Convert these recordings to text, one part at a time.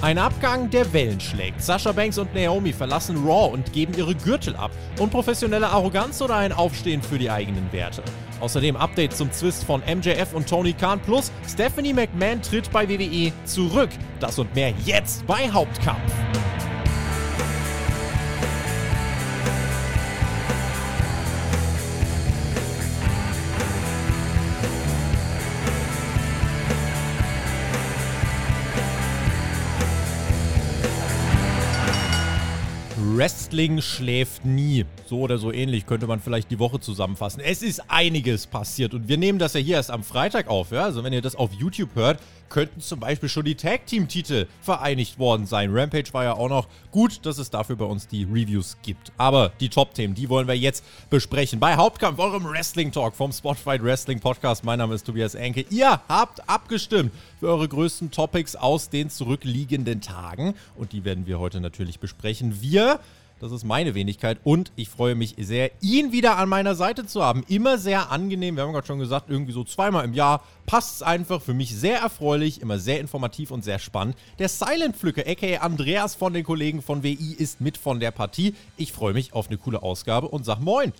Ein Abgang, der Wellen schlägt. Sascha Banks und Naomi verlassen Raw und geben ihre Gürtel ab. Unprofessionelle Arroganz oder ein Aufstehen für die eigenen Werte? Außerdem Update zum Zwist von MJF und Tony Khan plus Stephanie McMahon tritt bei WWE zurück. Das und mehr jetzt bei Hauptkampf. rest Wrestling schläft nie. So oder so ähnlich könnte man vielleicht die Woche zusammenfassen. Es ist einiges passiert und wir nehmen das ja hier erst am Freitag auf. Ja? Also wenn ihr das auf YouTube hört, könnten zum Beispiel schon die Tag Team Titel vereinigt worden sein. Rampage war ja auch noch gut, dass es dafür bei uns die Reviews gibt. Aber die Top-Themen, die wollen wir jetzt besprechen. Bei Hauptkampf, eurem Wrestling Talk vom Spotlight Wrestling Podcast. Mein Name ist Tobias Enke. Ihr habt abgestimmt für eure größten Topics aus den zurückliegenden Tagen. Und die werden wir heute natürlich besprechen. Wir das ist meine Wenigkeit und ich freue mich sehr, ihn wieder an meiner Seite zu haben. Immer sehr angenehm. Wir haben gerade schon gesagt, irgendwie so zweimal im Jahr passt es einfach. Für mich sehr erfreulich, immer sehr informativ und sehr spannend. Der Silent Pflücker, aka Andreas von den Kollegen von WI, ist mit von der Partie. Ich freue mich auf eine coole Ausgabe und sag Moin.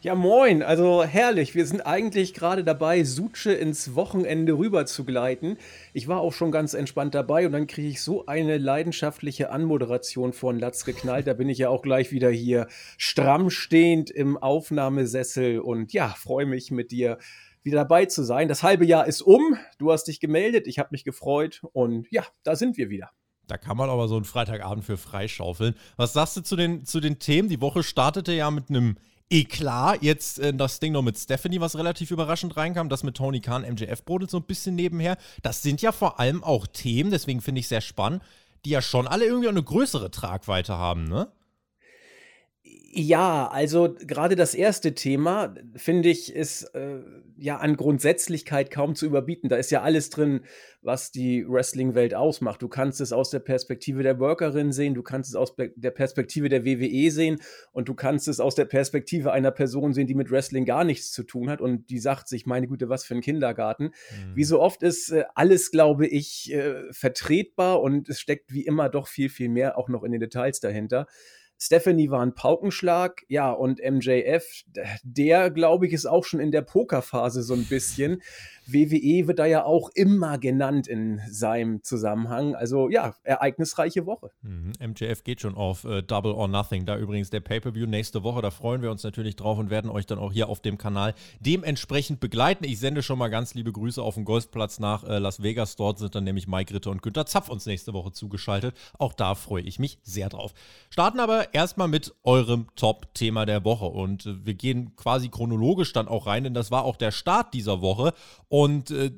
Ja, moin. Also herrlich. Wir sind eigentlich gerade dabei, Suche ins Wochenende rüber zu gleiten. Ich war auch schon ganz entspannt dabei und dann kriege ich so eine leidenschaftliche Anmoderation von Latz geknallt. Da bin ich ja auch gleich wieder hier stramm stehend im Aufnahmesessel und ja, freue mich mit dir wieder dabei zu sein. Das halbe Jahr ist um. Du hast dich gemeldet. Ich habe mich gefreut und ja, da sind wir wieder. Da kann man aber so einen Freitagabend für freischaufeln. Was sagst du zu den, zu den Themen? Die Woche startete ja mit einem Eklar, jetzt äh, das Ding noch mit Stephanie, was relativ überraschend reinkam, das mit Tony Khan, MJF brodelt so ein bisschen nebenher. Das sind ja vor allem auch Themen, deswegen finde ich sehr spannend, die ja schon alle irgendwie eine größere Tragweite haben, ne? Ja, also gerade das erste Thema, finde ich, ist äh, ja an Grundsätzlichkeit kaum zu überbieten. Da ist ja alles drin, was die Wrestling-Welt ausmacht. Du kannst es aus der Perspektive der Workerin sehen, du kannst es aus der Perspektive der WWE sehen und du kannst es aus der Perspektive einer Person sehen, die mit Wrestling gar nichts zu tun hat und die sagt sich, meine Güte, was für ein Kindergarten. Mhm. Wie so oft ist äh, alles, glaube ich, äh, vertretbar und es steckt wie immer doch viel, viel mehr auch noch in den Details dahinter. Stephanie war ein Paukenschlag, ja, und MJF, der, glaube ich, ist auch schon in der Pokerphase so ein bisschen. WWE wird da ja auch immer genannt in seinem Zusammenhang. Also ja, ereignisreiche Woche. Mhm. MJF geht schon auf äh, Double or Nothing. Da übrigens der Pay-Per-View nächste Woche. Da freuen wir uns natürlich drauf und werden euch dann auch hier auf dem Kanal dementsprechend begleiten. Ich sende schon mal ganz liebe Grüße auf den Golfplatz nach äh, Las Vegas. Dort sind dann nämlich Mike Ritter und Günter Zapf uns nächste Woche zugeschaltet. Auch da freue ich mich sehr drauf. Starten aber erstmal mit eurem Top-Thema der Woche. Und äh, wir gehen quasi chronologisch dann auch rein, denn das war auch der Start dieser Woche. Und äh,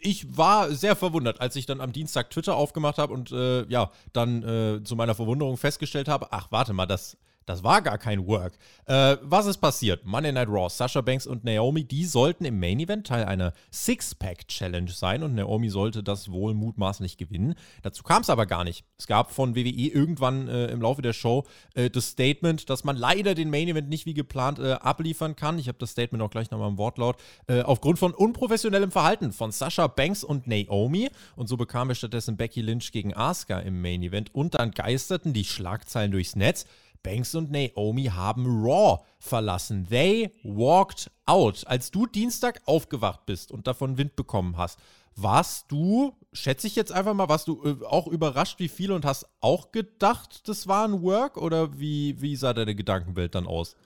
ich war sehr verwundert, als ich dann am Dienstag Twitter aufgemacht habe und äh, ja, dann äh, zu meiner Verwunderung festgestellt habe, ach warte mal, das das war gar kein Work. Äh, was ist passiert? Monday Night Raw, Sasha Banks und Naomi, die sollten im Main Event Teil einer Six-Pack-Challenge sein und Naomi sollte das wohl mutmaßlich gewinnen. Dazu kam es aber gar nicht. Es gab von WWE irgendwann äh, im Laufe der Show äh, das Statement, dass man leider den Main Event nicht wie geplant äh, abliefern kann. Ich habe das Statement auch gleich nochmal im Wortlaut. Äh, aufgrund von unprofessionellem Verhalten von Sasha Banks und Naomi. Und so bekam er stattdessen Becky Lynch gegen Asuka im Main Event. Und dann geisterten die Schlagzeilen durchs Netz. Banks und Naomi haben Raw verlassen. They walked out. Als du Dienstag aufgewacht bist und davon Wind bekommen hast, warst du, schätze ich jetzt einfach mal, warst du äh, auch überrascht, wie viel und hast auch gedacht, das war ein Work oder wie, wie sah deine Gedankenwelt dann aus?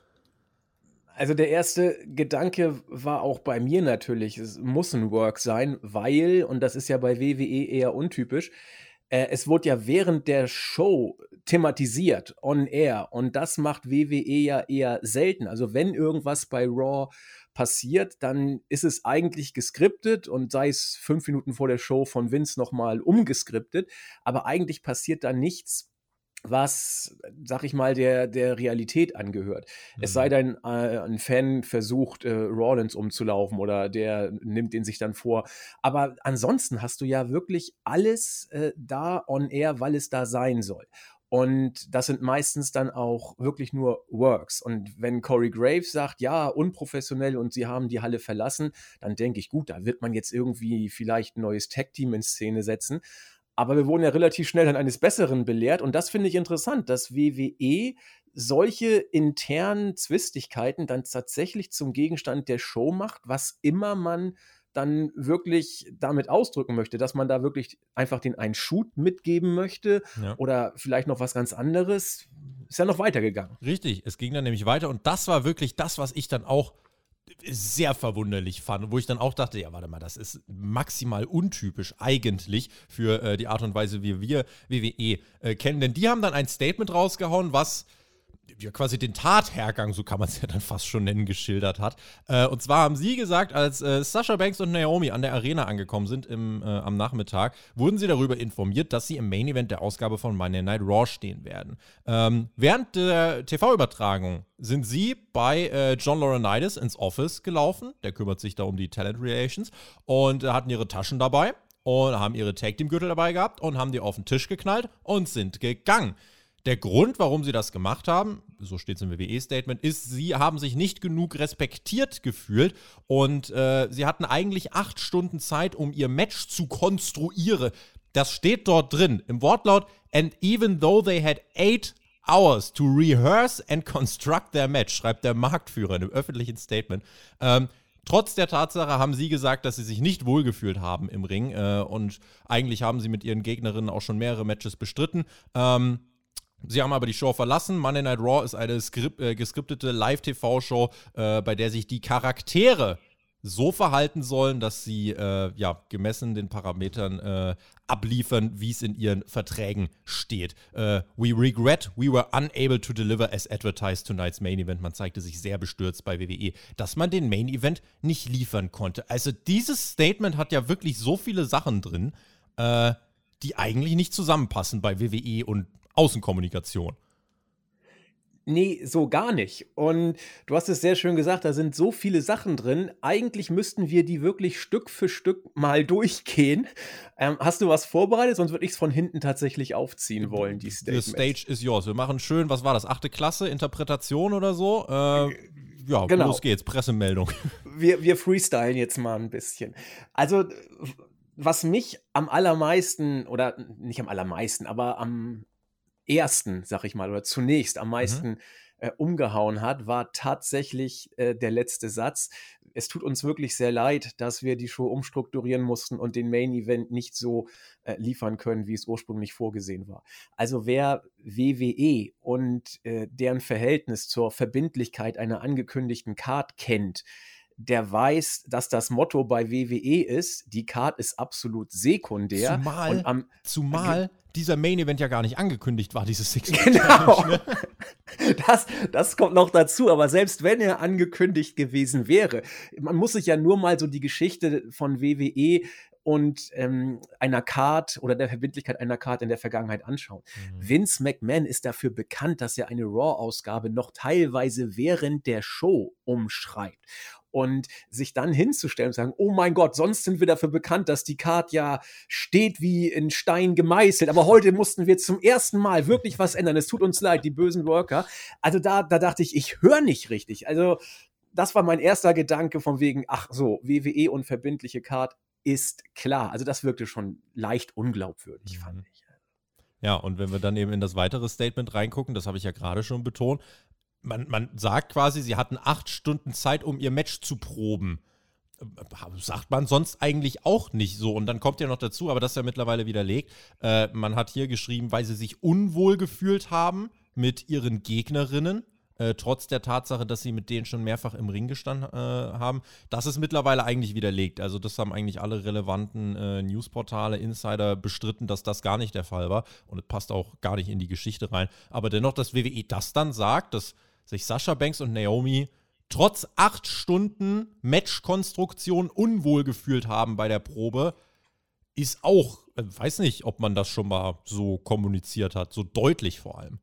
Also der erste Gedanke war auch bei mir natürlich, es muss ein Work sein, weil, und das ist ja bei WWE eher untypisch, äh, es wurde ja während der Show thematisiert, on air. Und das macht WWE ja eher selten. Also wenn irgendwas bei Raw passiert, dann ist es eigentlich geskriptet und sei es fünf Minuten vor der Show von Vince nochmal umgeskriptet. Aber eigentlich passiert da nichts, was, sag ich mal, der, der Realität angehört. Mhm. Es sei mhm. denn, äh, ein Fan versucht, äh, Rollins umzulaufen oder der nimmt den sich dann vor. Aber ansonsten hast du ja wirklich alles äh, da on air, weil es da sein soll. Und das sind meistens dann auch wirklich nur Works. Und wenn Corey Graves sagt, ja, unprofessionell und sie haben die Halle verlassen, dann denke ich, gut, da wird man jetzt irgendwie vielleicht ein neues Tag-Team in Szene setzen. Aber wir wurden ja relativ schnell dann eines Besseren belehrt. Und das finde ich interessant, dass WWE solche internen Zwistigkeiten dann tatsächlich zum Gegenstand der Show macht, was immer man dann wirklich damit ausdrücken möchte, dass man da wirklich einfach den einen Shoot mitgeben möchte ja. oder vielleicht noch was ganz anderes, ist ja noch weitergegangen. Richtig, es ging dann nämlich weiter und das war wirklich das, was ich dann auch sehr verwunderlich fand, wo ich dann auch dachte, ja, warte mal, das ist maximal untypisch eigentlich für äh, die Art und Weise, wie wir WWE äh, kennen. Denn die haben dann ein Statement rausgehauen, was ja, quasi den Tathergang, so kann man es ja dann fast schon nennen, geschildert hat. Äh, und zwar haben sie gesagt, als äh, Sasha Banks und Naomi an der Arena angekommen sind im, äh, am Nachmittag, wurden sie darüber informiert, dass sie im Main Event der Ausgabe von Monday Night Raw stehen werden. Ähm, während der TV-Übertragung sind sie bei äh, John Laurinaitis ins Office gelaufen. Der kümmert sich da um die Talent Relations und hatten ihre Taschen dabei und haben ihre Tag Team Gürtel dabei gehabt und haben die auf den Tisch geknallt und sind gegangen. Der Grund, warum sie das gemacht haben, so steht es im WWE-Statement, ist, sie haben sich nicht genug respektiert gefühlt und äh, sie hatten eigentlich acht Stunden Zeit, um ihr Match zu konstruieren. Das steht dort drin im Wortlaut. And even though they had eight hours to rehearse and construct their match, schreibt der Marktführer in einem öffentlichen Statement. Ähm, Trotz der Tatsache haben sie gesagt, dass sie sich nicht wohlgefühlt haben im Ring äh, und eigentlich haben sie mit ihren Gegnerinnen auch schon mehrere Matches bestritten. Ähm, Sie haben aber die Show verlassen. Monday Night Raw ist eine Skrip äh, geskriptete Live-TV-Show, äh, bei der sich die Charaktere so verhalten sollen, dass sie äh, ja gemessen den Parametern äh, abliefern, wie es in ihren Verträgen steht. Äh, we regret we were unable to deliver as advertised tonight's Main Event. Man zeigte sich sehr bestürzt bei WWE, dass man den Main Event nicht liefern konnte. Also dieses Statement hat ja wirklich so viele Sachen drin, äh, die eigentlich nicht zusammenpassen bei WWE und Außenkommunikation. Nee, so gar nicht. Und du hast es sehr schön gesagt, da sind so viele Sachen drin. Eigentlich müssten wir die wirklich Stück für Stück mal durchgehen. Ähm, hast du was vorbereitet? Sonst würde ich es von hinten tatsächlich aufziehen wollen, die Stage. The stage is yours. Wir machen schön, was war das? Achte Klasse, Interpretation oder so? Äh, ja, genau. los geht's, Pressemeldung. Wir, wir freestylen jetzt mal ein bisschen. Also, was mich am allermeisten, oder nicht am allermeisten, aber am ersten, sag ich mal, oder zunächst am mhm. meisten mhm. äh, umgehauen hat, war tatsächlich äh, der letzte Satz. Es tut uns wirklich sehr leid, dass wir die Show umstrukturieren mussten und den Main Event nicht so äh, liefern können, wie es ursprünglich vorgesehen war. Also wer WWE und äh, deren Verhältnis zur Verbindlichkeit einer angekündigten Card kennt, der weiß, dass das Motto bei WWE ist, die Card ist absolut sekundär. Zumal, am, zumal dieser Main Event ja gar nicht angekündigt war, dieses Six Genau. Ne? Das, das kommt noch dazu, aber selbst wenn er angekündigt gewesen wäre, man muss sich ja nur mal so die Geschichte von WWE und ähm, einer Card oder der Verbindlichkeit einer Card in der Vergangenheit anschauen. Mhm. Vince McMahon ist dafür bekannt, dass er eine Raw-Ausgabe noch teilweise während der Show umschreibt und sich dann hinzustellen und sagen, oh mein Gott, sonst sind wir dafür bekannt, dass die Card ja steht wie in Stein gemeißelt, aber heute mussten wir zum ersten Mal wirklich was ändern. Es tut uns leid, die bösen Worker. Also da, da dachte ich, ich höre nicht richtig. Also das war mein erster Gedanke von wegen, ach so, WWE und verbindliche Card ist klar. Also das wirkte schon leicht unglaubwürdig, mhm. fand ich. Ja, und wenn wir dann eben in das weitere Statement reingucken, das habe ich ja gerade schon betont, man, man sagt quasi, sie hatten acht Stunden Zeit, um ihr Match zu proben. Sagt man sonst eigentlich auch nicht so. Und dann kommt ja noch dazu, aber das ist ja mittlerweile widerlegt. Äh, man hat hier geschrieben, weil sie sich unwohl gefühlt haben mit ihren Gegnerinnen. Äh, trotz der Tatsache, dass sie mit denen schon mehrfach im Ring gestanden äh, haben. Das ist mittlerweile eigentlich widerlegt. Also das haben eigentlich alle relevanten äh, Newsportale, Insider bestritten, dass das gar nicht der Fall war. Und es passt auch gar nicht in die Geschichte rein. Aber dennoch, dass WWE das dann sagt, dass sich Sascha Banks und Naomi trotz acht Stunden Matchkonstruktion unwohl gefühlt haben bei der Probe, ist auch, äh, weiß nicht, ob man das schon mal so kommuniziert hat, so deutlich vor allem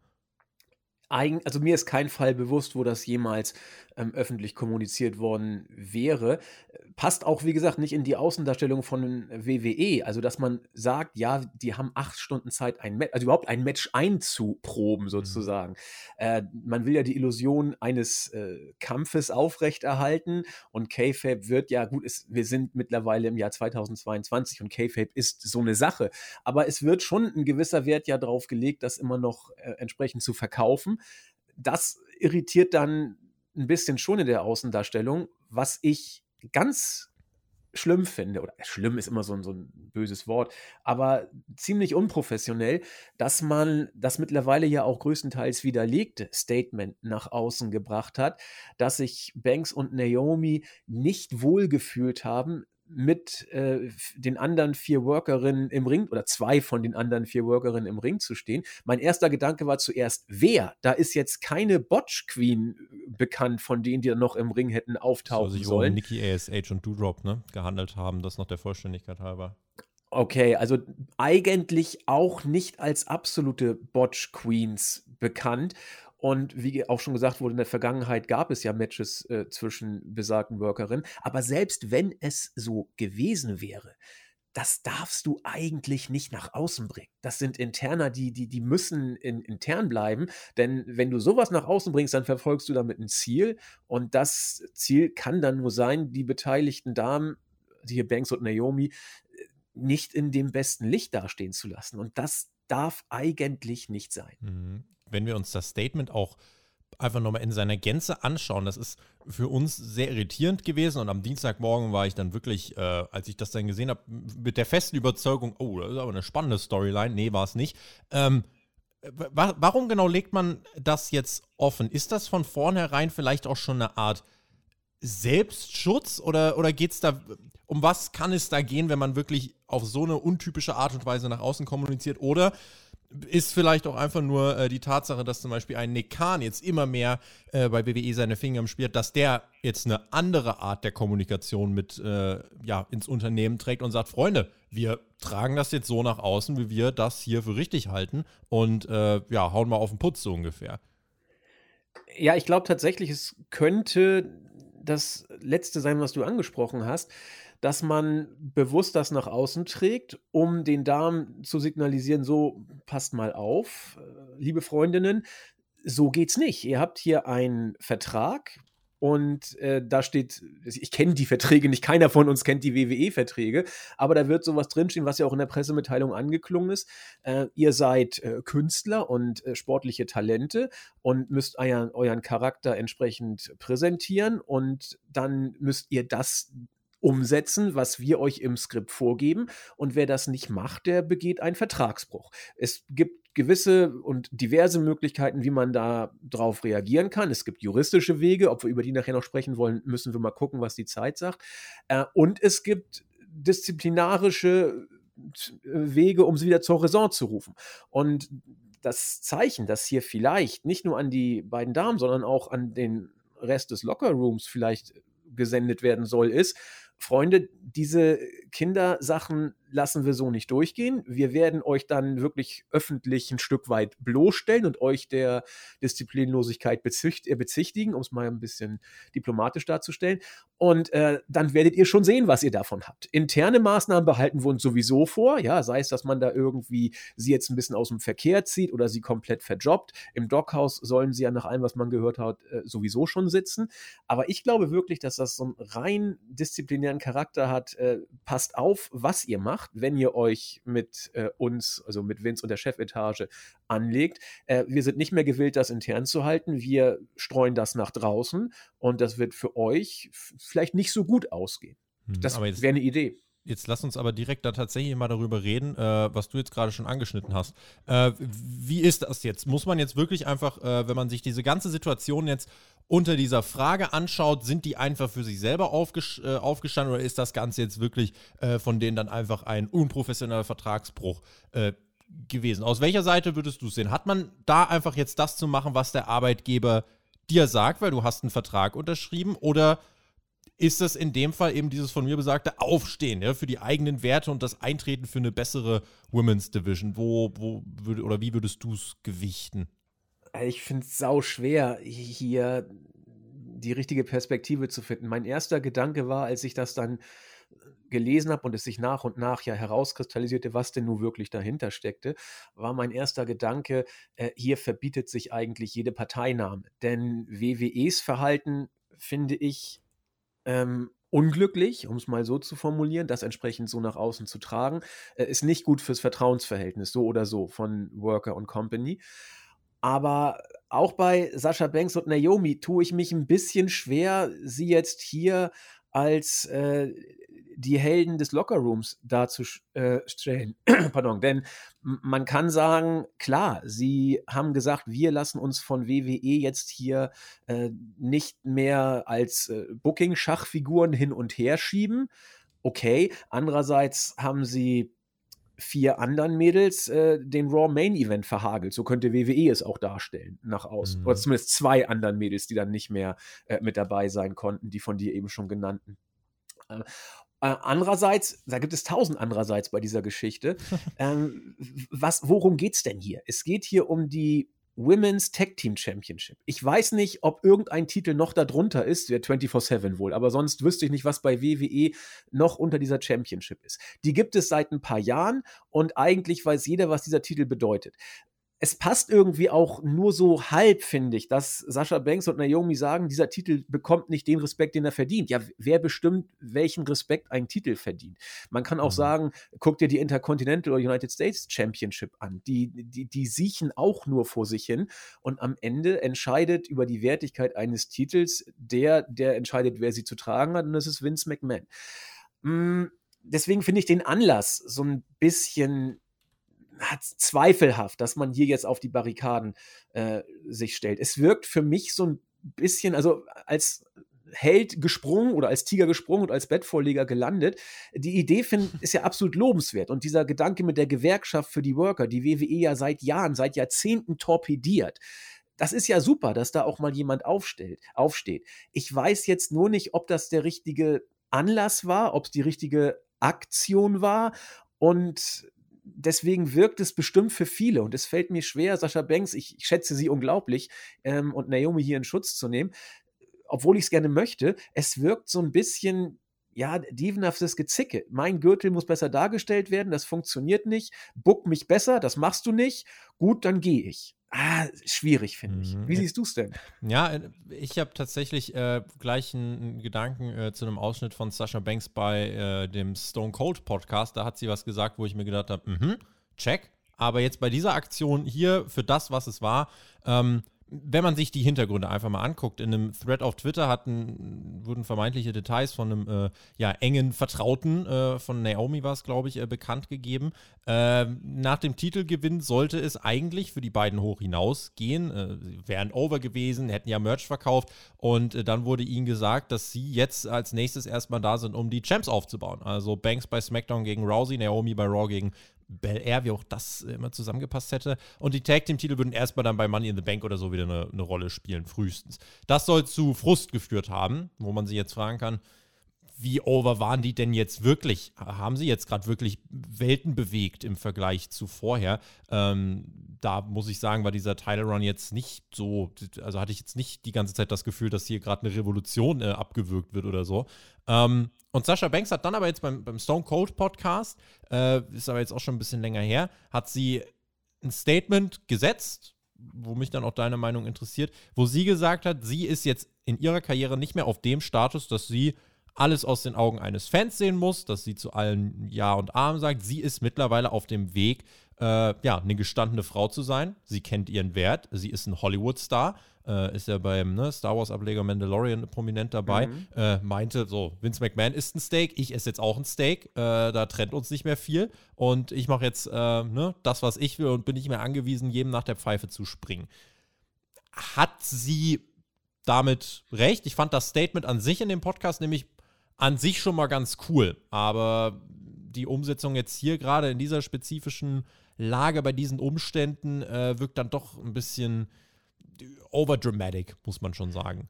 also mir ist kein Fall bewusst, wo das jemals ähm, öffentlich kommuniziert worden wäre. Passt auch, wie gesagt, nicht in die Außendarstellung von WWE. Also, dass man sagt, ja, die haben acht Stunden Zeit, ein Match, also überhaupt ein Match einzuproben, mhm. sozusagen. Mhm. Äh, man will ja die Illusion eines äh, Kampfes aufrechterhalten und K-Fape wird ja, gut, es, wir sind mittlerweile im Jahr 2022 und K-Fape ist so eine Sache. Aber es wird schon ein gewisser Wert ja darauf gelegt, das immer noch äh, entsprechend zu verkaufen. Das irritiert dann ein bisschen schon in der Außendarstellung, was ich ganz schlimm finde, oder schlimm ist immer so ein, so ein böses Wort, aber ziemlich unprofessionell, dass man das mittlerweile ja auch größtenteils widerlegte Statement nach außen gebracht hat, dass sich Banks und Naomi nicht wohlgefühlt haben mit äh, den anderen vier Workerinnen im Ring oder zwei von den anderen vier Workerinnen im Ring zu stehen. Mein erster Gedanke war zuerst, wer? Da ist jetzt keine Botch Queen äh, bekannt, von denen die dann noch im Ring hätten auftauchen Soll sich sollen. Um Nikki ASH und Doudrop ne, gehandelt haben, das noch der Vollständigkeit halber. Okay, also eigentlich auch nicht als absolute Botch Queens bekannt. Und wie auch schon gesagt wurde, in der Vergangenheit gab es ja Matches äh, zwischen besagten Workerinnen. Aber selbst wenn es so gewesen wäre, das darfst du eigentlich nicht nach außen bringen. Das sind Interner, die, die, die müssen in, intern bleiben. Denn wenn du sowas nach außen bringst, dann verfolgst du damit ein Ziel. Und das Ziel kann dann nur sein, die beteiligten Damen, hier Banks und Naomi, nicht in dem besten Licht dastehen zu lassen. Und das darf eigentlich nicht sein. Mhm wenn wir uns das Statement auch einfach nochmal in seiner Gänze anschauen, das ist für uns sehr irritierend gewesen und am Dienstagmorgen war ich dann wirklich, äh, als ich das dann gesehen habe, mit der festen Überzeugung, oh, das ist aber eine spannende Storyline. Nee, war es nicht. Ähm, wa warum genau legt man das jetzt offen? Ist das von vornherein vielleicht auch schon eine Art Selbstschutz oder, oder geht es da, um was kann es da gehen, wenn man wirklich auf so eine untypische Art und Weise nach außen kommuniziert? Oder ist vielleicht auch einfach nur äh, die Tatsache, dass zum Beispiel ein Nick Khan jetzt immer mehr äh, bei WWE seine Finger im Spiel hat, dass der jetzt eine andere Art der Kommunikation mit äh, ja, ins Unternehmen trägt und sagt, Freunde, wir tragen das jetzt so nach außen, wie wir das hier für richtig halten und äh, ja, hauen mal auf den Putz so ungefähr. Ja, ich glaube tatsächlich, es könnte das letzte sein, was du angesprochen hast dass man bewusst das nach außen trägt, um den Damen zu signalisieren, so passt mal auf, äh, liebe Freundinnen, so geht's nicht. Ihr habt hier einen Vertrag und äh, da steht, ich kenne die Verträge nicht, keiner von uns kennt die WWE-Verträge, aber da wird sowas drinstehen, was ja auch in der Pressemitteilung angeklungen ist. Äh, ihr seid äh, Künstler und äh, sportliche Talente und müsst euren, euren Charakter entsprechend präsentieren und dann müsst ihr das umsetzen, was wir euch im Skript vorgeben. Und wer das nicht macht, der begeht einen Vertragsbruch. Es gibt gewisse und diverse Möglichkeiten, wie man da drauf reagieren kann. Es gibt juristische Wege, ob wir über die nachher noch sprechen wollen, müssen wir mal gucken, was die Zeit sagt. Äh, und es gibt disziplinarische äh, Wege, um sie wieder zur Raison zu rufen. Und das Zeichen, das hier vielleicht nicht nur an die beiden Damen, sondern auch an den Rest des Lockerrooms vielleicht gesendet werden soll, ist, Freunde, diese Kindersachen lassen wir so nicht durchgehen. Wir werden euch dann wirklich öffentlich ein Stück weit bloßstellen und euch der Disziplinlosigkeit bezicht, äh, bezichtigen, um es mal ein bisschen diplomatisch darzustellen. Und äh, dann werdet ihr schon sehen, was ihr davon habt. Interne Maßnahmen behalten wir uns sowieso vor, ja, sei es, dass man da irgendwie sie jetzt ein bisschen aus dem Verkehr zieht oder sie komplett verjobbt. Im Dockhaus sollen sie ja nach allem, was man gehört hat, äh, sowieso schon sitzen. Aber ich glaube wirklich, dass das so einen rein disziplinären Charakter hat. Äh, passt auf, was ihr macht macht, wenn ihr euch mit äh, uns, also mit Vince und der Chefetage anlegt. Äh, wir sind nicht mehr gewillt, das intern zu halten. Wir streuen das nach draußen und das wird für euch vielleicht nicht so gut ausgehen. Hm, das wäre eine Idee. Jetzt lass uns aber direkt da tatsächlich mal darüber reden, äh, was du jetzt gerade schon angeschnitten hast. Äh, wie ist das jetzt? Muss man jetzt wirklich einfach, äh, wenn man sich diese ganze Situation jetzt unter dieser Frage anschaut, sind die einfach für sich selber aufges äh, aufgestanden oder ist das Ganze jetzt wirklich äh, von denen dann einfach ein unprofessioneller Vertragsbruch äh, gewesen? Aus welcher Seite würdest du es sehen? Hat man da einfach jetzt das zu machen, was der Arbeitgeber dir sagt, weil du hast einen Vertrag unterschrieben oder ist das in dem Fall eben dieses von mir besagte Aufstehen ja, für die eigenen Werte und das Eintreten für eine bessere Women's Division? Wo, wo würd, oder wie würdest du es gewichten? Ich finde es sau schwer, hier die richtige Perspektive zu finden. Mein erster Gedanke war, als ich das dann gelesen habe und es sich nach und nach ja herauskristallisierte, was denn nun wirklich dahinter steckte, war mein erster Gedanke, äh, hier verbietet sich eigentlich jede Parteinahme. Denn WWEs Verhalten finde ich ähm, unglücklich, um es mal so zu formulieren, das entsprechend so nach außen zu tragen, äh, ist nicht gut fürs Vertrauensverhältnis, so oder so, von Worker und Company. Aber auch bei Sascha Banks und Naomi tue ich mich ein bisschen schwer, sie jetzt hier als äh, die Helden des Lockerrooms darzustellen. Äh, Pardon, denn man kann sagen, klar, sie haben gesagt, wir lassen uns von WWE jetzt hier äh, nicht mehr als äh, Booking-Schachfiguren hin und her schieben. Okay, andererseits haben sie vier anderen Mädels äh, den Raw Main Event verhagelt. So könnte WWE es auch darstellen nach außen. Mhm. Oder zumindest zwei anderen Mädels, die dann nicht mehr äh, mit dabei sein konnten, die von dir eben schon genannten. Äh, äh, andererseits, da gibt es tausend andererseits bei dieser Geschichte. ähm, was, worum geht es denn hier? Es geht hier um die Women's Tag Team Championship. Ich weiß nicht, ob irgendein Titel noch darunter ist, der 24-7 wohl, aber sonst wüsste ich nicht, was bei WWE noch unter dieser Championship ist. Die gibt es seit ein paar Jahren und eigentlich weiß jeder, was dieser Titel bedeutet es passt irgendwie auch nur so halb, finde ich, dass Sascha Banks und Naomi sagen, dieser Titel bekommt nicht den Respekt, den er verdient. Ja, wer bestimmt, welchen Respekt ein Titel verdient? Man kann auch mhm. sagen, guck dir die Intercontinental oder United States Championship an. Die, die, die siechen auch nur vor sich hin und am Ende entscheidet über die Wertigkeit eines Titels der, der entscheidet, wer sie zu tragen hat und das ist Vince McMahon. Mm, deswegen finde ich den Anlass so ein bisschen zweifelhaft, dass man hier jetzt auf die Barrikaden äh, sich stellt. Es wirkt für mich so ein bisschen, also als Held gesprungen oder als Tiger gesprungen und als Bettvorleger gelandet. Die Idee find, ist ja absolut lobenswert. Und dieser Gedanke mit der Gewerkschaft für die Worker, die WWE ja seit Jahren, seit Jahrzehnten torpediert, das ist ja super, dass da auch mal jemand aufstellt, aufsteht. Ich weiß jetzt nur nicht, ob das der richtige Anlass war, ob es die richtige Aktion war. Und deswegen wirkt es bestimmt für viele und es fällt mir schwer, Sascha Banks, ich, ich schätze sie unglaublich ähm, und Naomi hier in Schutz zu nehmen, obwohl ich es gerne möchte. Es wirkt so ein bisschen ja, dievenhaftes Gezicke. Mein Gürtel muss besser dargestellt werden, das funktioniert nicht. Buck mich besser, das machst du nicht. Gut, dann gehe ich. Ah, schwierig, finde ich. Mhm. Wie siehst du es denn? Ja, äh, ich habe tatsächlich äh, gleich einen Gedanken äh, zu einem Ausschnitt von Sasha Banks bei äh, dem Stone Cold Podcast. Da hat sie was gesagt, wo ich mir gedacht habe, mhm, check. Aber jetzt bei dieser Aktion hier, für das, was es war, ähm, wenn man sich die Hintergründe einfach mal anguckt, in einem Thread auf Twitter hatten, wurden vermeintliche Details von einem äh, ja, engen Vertrauten äh, von Naomi war es, glaube ich, äh, bekannt gegeben. Ähm, nach dem Titelgewinn sollte es eigentlich für die beiden hoch hinausgehen. Äh, wären over gewesen, hätten ja Merch verkauft und äh, dann wurde ihnen gesagt, dass sie jetzt als nächstes erstmal da sind, um die Champs aufzubauen. Also Banks bei SmackDown gegen Rousey, Naomi bei Raw gegen Bel Air, wie auch das immer zusammengepasst hätte. Und die Tag Team-Titel würden erstmal dann bei Money in the Bank oder so wieder eine, eine Rolle spielen, frühestens. Das soll zu Frust geführt haben, wo man sich jetzt fragen kann, wie over waren die denn jetzt wirklich? Haben sie jetzt gerade wirklich Welten bewegt im Vergleich zu vorher? Ähm, da muss ich sagen, war dieser Title Run jetzt nicht so, also hatte ich jetzt nicht die ganze Zeit das Gefühl, dass hier gerade eine Revolution äh, abgewürgt wird oder so. Ähm, und Sascha Banks hat dann aber jetzt beim, beim Stone Cold Podcast, äh, ist aber jetzt auch schon ein bisschen länger her, hat sie ein Statement gesetzt, wo mich dann auch deine Meinung interessiert, wo sie gesagt hat, sie ist jetzt in ihrer Karriere nicht mehr auf dem Status, dass sie alles aus den Augen eines Fans sehen muss, dass sie zu allen Ja und Arm sagt. Sie ist mittlerweile auf dem Weg, äh, ja, eine gestandene Frau zu sein. Sie kennt ihren Wert. Sie ist ein Hollywood-Star. Äh, ist ja beim ne, Star Wars-Ableger Mandalorian prominent dabei. Mhm. Äh, meinte so: Vince McMahon isst ein Steak, ich esse jetzt auch ein Steak. Äh, da trennt uns nicht mehr viel. Und ich mache jetzt äh, ne, das, was ich will und bin nicht mehr angewiesen, jedem nach der Pfeife zu springen. Hat sie damit recht? Ich fand das Statement an sich in dem Podcast nämlich an sich schon mal ganz cool. Aber die Umsetzung jetzt hier gerade in dieser spezifischen Lage bei diesen Umständen äh, wirkt dann doch ein bisschen overdramatic, muss man schon sagen.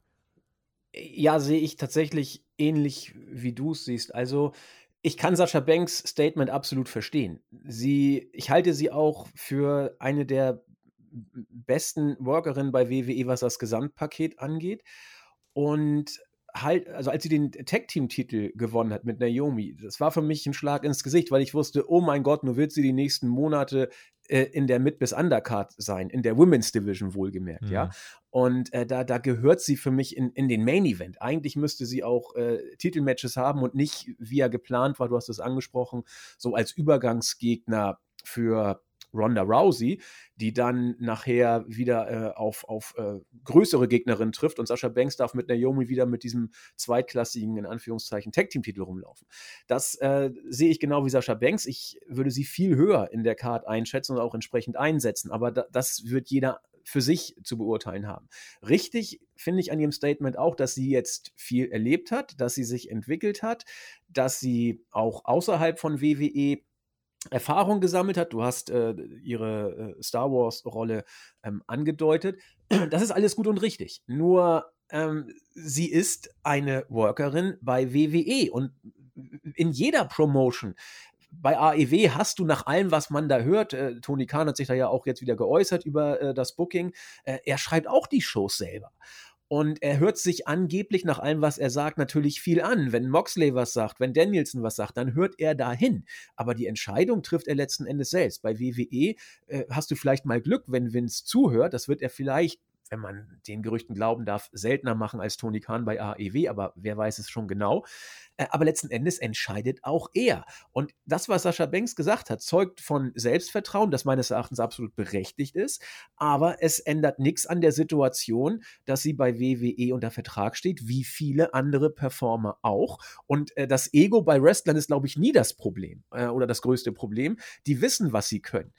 Ja, sehe ich tatsächlich ähnlich, wie du es siehst. Also, ich kann Sascha Banks Statement absolut verstehen. Sie, ich halte sie auch für eine der besten Workerinnen bei WWE, was das Gesamtpaket angeht. Und halt, also als sie den Tag-Team-Titel gewonnen hat mit Naomi, das war für mich ein Schlag ins Gesicht, weil ich wusste, oh mein Gott, nur wird sie die nächsten Monate äh, in der Mid- bis Undercard sein, in der Women's Division wohlgemerkt, mhm. ja. Und äh, da, da gehört sie für mich in, in den Main Event. Eigentlich müsste sie auch äh, Titelmatches haben und nicht, wie er geplant war, du hast es angesprochen, so als Übergangsgegner für Ronda Rousey, die dann nachher wieder äh, auf, auf äh, größere Gegnerinnen trifft und Sascha Banks darf mit Naomi wieder mit diesem zweitklassigen, in Anführungszeichen, Tag-Team-Titel rumlaufen. Das äh, sehe ich genau wie Sascha Banks. Ich würde sie viel höher in der Card einschätzen und auch entsprechend einsetzen, aber da, das wird jeder für sich zu beurteilen haben. Richtig finde ich an ihrem Statement auch, dass sie jetzt viel erlebt hat, dass sie sich entwickelt hat, dass sie auch außerhalb von WWE Erfahrung gesammelt hat. Du hast äh, ihre äh, Star Wars-Rolle ähm, angedeutet. Das ist alles gut und richtig. Nur ähm, sie ist eine Workerin bei WWE und in jeder Promotion. Bei AEW hast du nach allem, was man da hört, äh, Tony Khan hat sich da ja auch jetzt wieder geäußert über äh, das Booking, äh, er schreibt auch die Shows selber. Und er hört sich angeblich nach allem, was er sagt, natürlich viel an. Wenn Moxley was sagt, wenn Danielson was sagt, dann hört er dahin. Aber die Entscheidung trifft er letzten Endes selbst. Bei WWE äh, hast du vielleicht mal Glück, wenn Vince zuhört. Das wird er vielleicht wenn man den Gerüchten glauben darf, seltener machen als Tony Khan bei AEW, aber wer weiß es schon genau. Äh, aber letzten Endes entscheidet auch er. Und das, was Sascha Banks gesagt hat, zeugt von Selbstvertrauen, das meines Erachtens absolut berechtigt ist. Aber es ändert nichts an der Situation, dass sie bei WWE unter Vertrag steht, wie viele andere Performer auch. Und äh, das Ego bei Wrestlern ist, glaube ich, nie das Problem äh, oder das größte Problem. Die wissen, was sie können.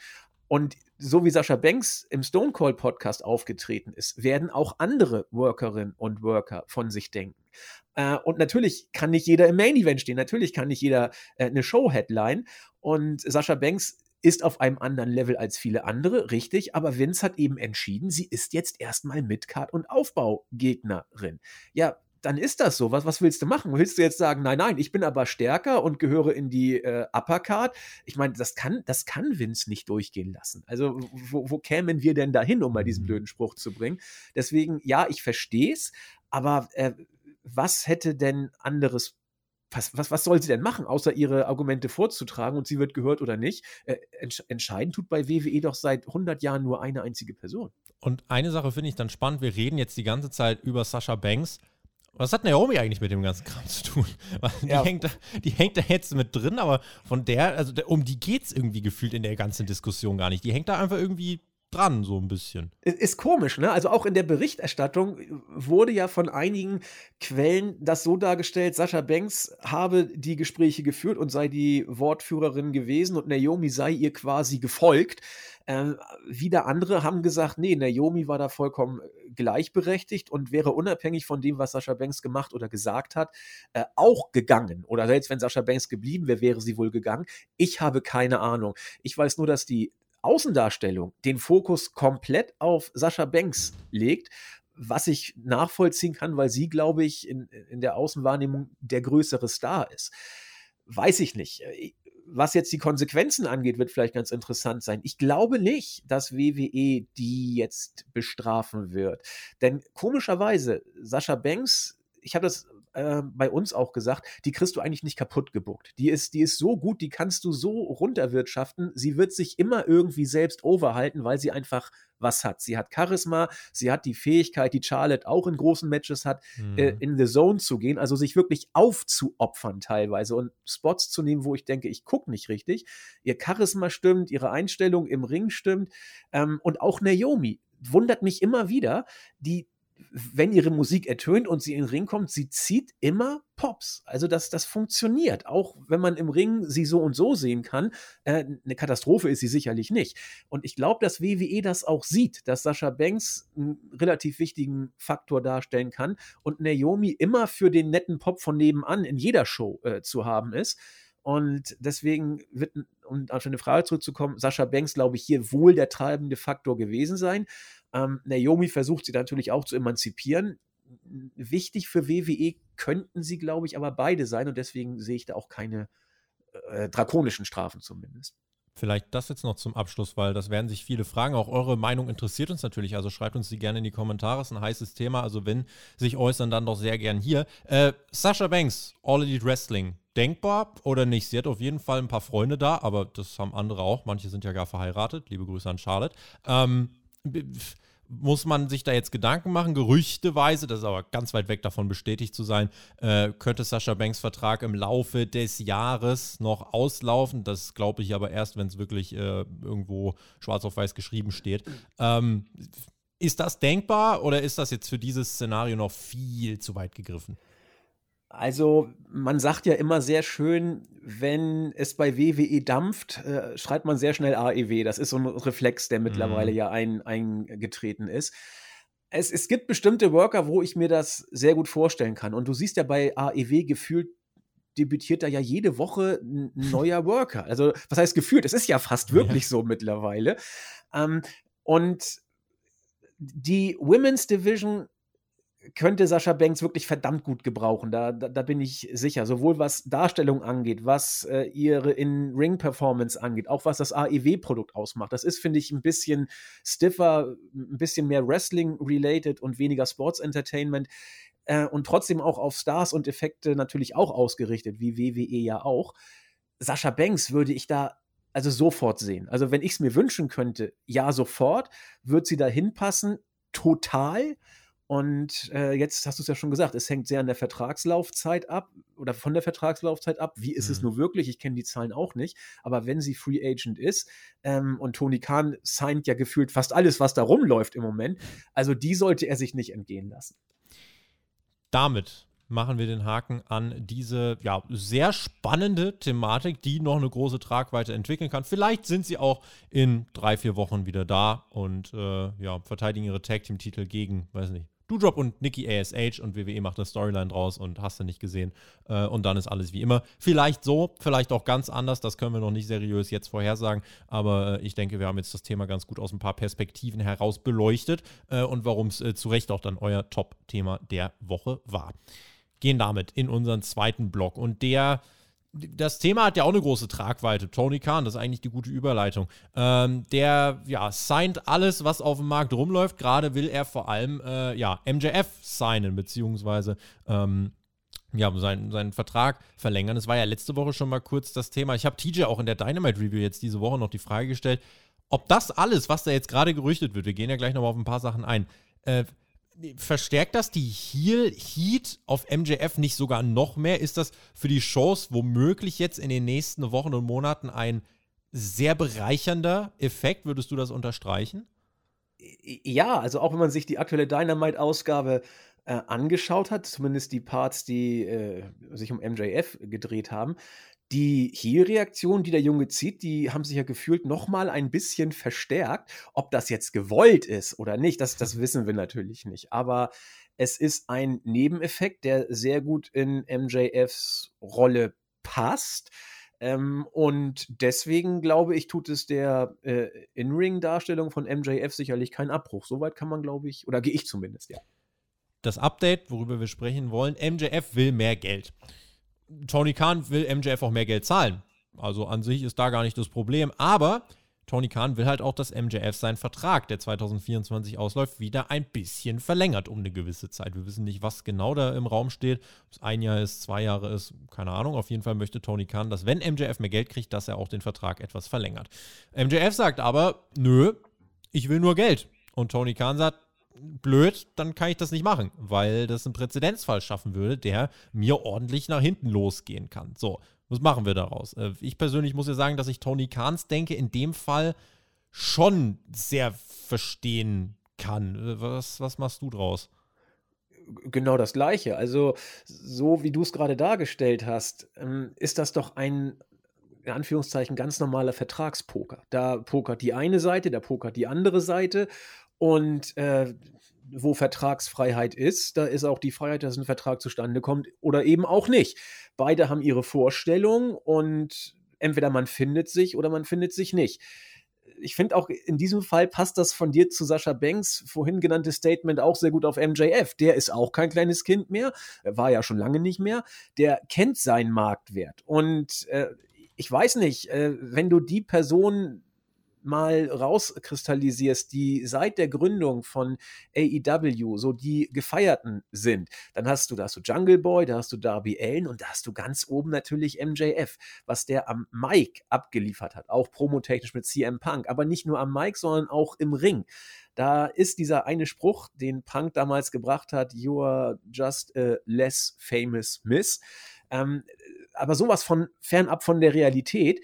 Und so wie Sascha Banks im Stone Cold Podcast aufgetreten ist, werden auch andere Workerinnen und Worker von sich denken. Äh, und natürlich kann nicht jeder im Main Event stehen, natürlich kann nicht jeder äh, eine Show Headline. Und Sascha Banks ist auf einem anderen Level als viele andere, richtig, aber Vince hat eben entschieden, sie ist jetzt erstmal Midcard und Aufbaugegnerin. Ja, dann ist das so. Was, was willst du machen? Willst du jetzt sagen, nein, nein, ich bin aber stärker und gehöre in die äh, Uppercard? Ich meine, das kann, das kann Vince nicht durchgehen lassen. Also, wo, wo kämen wir denn dahin, um mal diesen mhm. blöden Spruch zu bringen? Deswegen, ja, ich verstehe es, aber äh, was hätte denn anderes was, was, was soll sie denn machen, außer ihre Argumente vorzutragen und sie wird gehört oder nicht? Äh, entsch entscheiden tut bei WWE doch seit 100 Jahren nur eine einzige Person. Und eine Sache finde ich dann spannend. Wir reden jetzt die ganze Zeit über Sascha Banks. Was hat Naomi eigentlich mit dem ganzen Kram zu tun? Die, ja. hängt, da, die hängt da jetzt mit drin, aber von der, also um die geht es irgendwie gefühlt in der ganzen Diskussion gar nicht. Die hängt da einfach irgendwie dran, so ein bisschen. Ist komisch, ne? Also auch in der Berichterstattung wurde ja von einigen Quellen das so dargestellt, Sascha Banks habe die Gespräche geführt und sei die Wortführerin gewesen und Naomi sei ihr quasi gefolgt. Ähm, wieder andere haben gesagt, nee, Naomi war da vollkommen äh, gleichberechtigt und wäre unabhängig von dem, was Sascha Banks gemacht oder gesagt hat, äh, auch gegangen. Oder selbst wenn Sascha Banks geblieben wäre, wäre sie wohl gegangen. Ich habe keine Ahnung. Ich weiß nur, dass die Außendarstellung den Fokus komplett auf Sascha Banks legt, was ich nachvollziehen kann, weil sie, glaube ich, in, in der Außenwahrnehmung der größere Star ist. Weiß ich nicht. Was jetzt die Konsequenzen angeht, wird vielleicht ganz interessant sein. Ich glaube nicht, dass WWE die jetzt bestrafen wird. Denn komischerweise, Sascha Banks, ich habe das äh, bei uns auch gesagt, die kriegst du eigentlich nicht kaputt gebuckt. Die ist, die ist so gut, die kannst du so runterwirtschaften. Sie wird sich immer irgendwie selbst overhalten, weil sie einfach was hat. Sie hat Charisma, sie hat die Fähigkeit, die Charlotte auch in großen Matches hat, äh, mhm. äh, in the Zone zu gehen, also sich wirklich aufzuopfern teilweise und Spots zu nehmen, wo ich denke, ich gucke nicht richtig. Ihr Charisma stimmt, ihre Einstellung im Ring stimmt ähm, und auch Naomi wundert mich immer wieder, die wenn ihre Musik ertönt und sie in den Ring kommt, sie zieht immer Pops. Also das, das funktioniert. Auch wenn man im Ring sie so und so sehen kann, äh, eine Katastrophe ist sie sicherlich nicht. Und ich glaube, dass WWE das auch sieht, dass Sascha Banks einen relativ wichtigen Faktor darstellen kann und Naomi immer für den netten Pop von nebenan in jeder Show äh, zu haben ist. Und deswegen wird, um auf eine Frage zurückzukommen, Sascha Banks, glaube ich, hier wohl der treibende Faktor gewesen sein. Ähm, Naomi versucht sie natürlich auch zu emanzipieren. Wichtig für WWE könnten sie, glaube ich, aber beide sein und deswegen sehe ich da auch keine äh, drakonischen Strafen zumindest. Vielleicht das jetzt noch zum Abschluss, weil das werden sich viele fragen. Auch eure Meinung interessiert uns natürlich. Also schreibt uns die gerne in die Kommentare. Es ist ein heißes Thema. Also wenn sich äußern, dann doch sehr gern hier. Äh, Sascha Banks, All Elite Wrestling. Denkbar oder nicht? Sie hat auf jeden Fall ein paar Freunde da, aber das haben andere auch. Manche sind ja gar verheiratet. Liebe Grüße an Charlotte. Ähm, muss man sich da jetzt Gedanken machen? Gerüchteweise, das ist aber ganz weit weg davon bestätigt zu sein, äh, könnte Sascha Banks Vertrag im Laufe des Jahres noch auslaufen. Das glaube ich aber erst, wenn es wirklich äh, irgendwo schwarz auf weiß geschrieben steht. Ähm, ist das denkbar oder ist das jetzt für dieses Szenario noch viel zu weit gegriffen? Also, man sagt ja immer sehr schön, wenn es bei WWE dampft, äh, schreibt man sehr schnell AEW. Das ist so ein Reflex, der mittlerweile mhm. ja ein, eingetreten ist. Es, es gibt bestimmte Worker, wo ich mir das sehr gut vorstellen kann. Und du siehst ja bei AEW gefühlt debütiert da ja jede Woche ein neuer Worker. Also, was heißt gefühlt? Es ist ja fast wirklich ja. so mittlerweile. Ähm, und die Women's Division könnte Sascha Banks wirklich verdammt gut gebrauchen. Da, da, da bin ich sicher. Sowohl was Darstellung angeht, was äh, ihre In-Ring-Performance angeht, auch was das AEW-Produkt ausmacht. Das ist, finde ich, ein bisschen stiffer, ein bisschen mehr Wrestling-related und weniger Sports-Entertainment. Äh, und trotzdem auch auf Stars und Effekte natürlich auch ausgerichtet, wie WWE ja auch. Sascha Banks würde ich da also sofort sehen. Also wenn ich es mir wünschen könnte, ja, sofort, wird sie da hinpassen, total. Und äh, jetzt hast du es ja schon gesagt, es hängt sehr an der Vertragslaufzeit ab oder von der Vertragslaufzeit ab. Wie ist mhm. es nur wirklich? Ich kenne die Zahlen auch nicht. Aber wenn sie Free Agent ist ähm, und Tony Khan signed ja gefühlt fast alles, was da rumläuft im Moment, also die sollte er sich nicht entgehen lassen. Damit machen wir den Haken an diese ja, sehr spannende Thematik, die noch eine große Tragweite entwickeln kann. Vielleicht sind sie auch in drei, vier Wochen wieder da und äh, ja, verteidigen ihre Tag Team Titel gegen, weiß nicht, Doudrop und Nikki ASH und WWE macht eine Storyline draus und hast du nicht gesehen. Äh, und dann ist alles wie immer. Vielleicht so, vielleicht auch ganz anders. Das können wir noch nicht seriös jetzt vorhersagen. Aber äh, ich denke, wir haben jetzt das Thema ganz gut aus ein paar Perspektiven heraus beleuchtet äh, und warum es zu Recht auch dann euer Top-Thema der Woche war. Gehen damit in unseren zweiten Block. Und der das Thema hat ja auch eine große Tragweite. Tony Khan, das ist eigentlich die gute Überleitung. Ähm, der, ja, signed alles, was auf dem Markt rumläuft. Gerade will er vor allem, äh, ja, MJF signen, beziehungsweise, ähm, ja, seinen, seinen Vertrag verlängern. Das war ja letzte Woche schon mal kurz das Thema. Ich habe TJ auch in der Dynamite Review jetzt diese Woche noch die Frage gestellt, ob das alles, was da jetzt gerade gerüchtet wird, wir gehen ja gleich nochmal auf ein paar Sachen ein, äh, verstärkt das die Heel Heat auf MJF nicht sogar noch mehr? Ist das für die Shows womöglich jetzt in den nächsten Wochen und Monaten ein sehr bereichernder Effekt? Würdest du das unterstreichen? Ja, also auch wenn man sich die aktuelle Dynamite-Ausgabe äh, angeschaut hat, zumindest die Parts, die äh, sich um MJF gedreht haben, die Heel-Reaktion, die der Junge zieht, die haben sich ja gefühlt noch mal ein bisschen verstärkt. Ob das jetzt gewollt ist oder nicht, das, das wissen wir natürlich nicht. Aber es ist ein Nebeneffekt, der sehr gut in MJFs Rolle passt. Ähm, und deswegen glaube ich, tut es der äh, In-Ring-Darstellung von MJF sicherlich keinen Abbruch. Soweit kann man, glaube ich, oder gehe ich zumindest, ja. Das Update, worüber wir sprechen wollen, MJF will mehr Geld. Tony Khan will MJF auch mehr Geld zahlen. Also an sich ist da gar nicht das Problem. Aber Tony Khan will halt auch, dass MJF seinen Vertrag, der 2024 ausläuft, wieder ein bisschen verlängert um eine gewisse Zeit. Wir wissen nicht, was genau da im Raum steht. Ob es ein Jahr ist, zwei Jahre ist, keine Ahnung. Auf jeden Fall möchte Tony Khan, dass wenn MJF mehr Geld kriegt, dass er auch den Vertrag etwas verlängert. MJF sagt aber, nö, ich will nur Geld. Und Tony Khan sagt, blöd, dann kann ich das nicht machen, weil das einen Präzedenzfall schaffen würde, der mir ordentlich nach hinten losgehen kann. So, was machen wir daraus? Äh, ich persönlich muss ja sagen, dass ich Tony Kahns denke, in dem Fall schon sehr verstehen kann. Äh, was, was machst du draus? Genau das Gleiche. Also, so wie du es gerade dargestellt hast, ähm, ist das doch ein, in Anführungszeichen, ganz normaler Vertragspoker. Da pokert die eine Seite, da pokert die andere Seite und äh, wo Vertragsfreiheit ist, da ist auch die Freiheit, dass ein Vertrag zustande kommt oder eben auch nicht. Beide haben ihre Vorstellung und entweder man findet sich oder man findet sich nicht. Ich finde auch in diesem Fall passt das von dir zu Sascha Banks vorhin genannte Statement auch sehr gut auf MJF. Der ist auch kein kleines Kind mehr, war ja schon lange nicht mehr. Der kennt seinen Marktwert und äh, ich weiß nicht, äh, wenn du die Person mal rauskristallisierst, die seit der Gründung von AEW so die Gefeierten sind, dann hast du, da hast du Jungle Boy, da hast du Darby Allen und da hast du ganz oben natürlich MJF, was der am Mic abgeliefert hat, auch promotechnisch mit CM Punk, aber nicht nur am Mic, sondern auch im Ring. Da ist dieser eine Spruch, den Punk damals gebracht hat, You are just a less famous miss. Ähm, aber sowas von fernab von der Realität.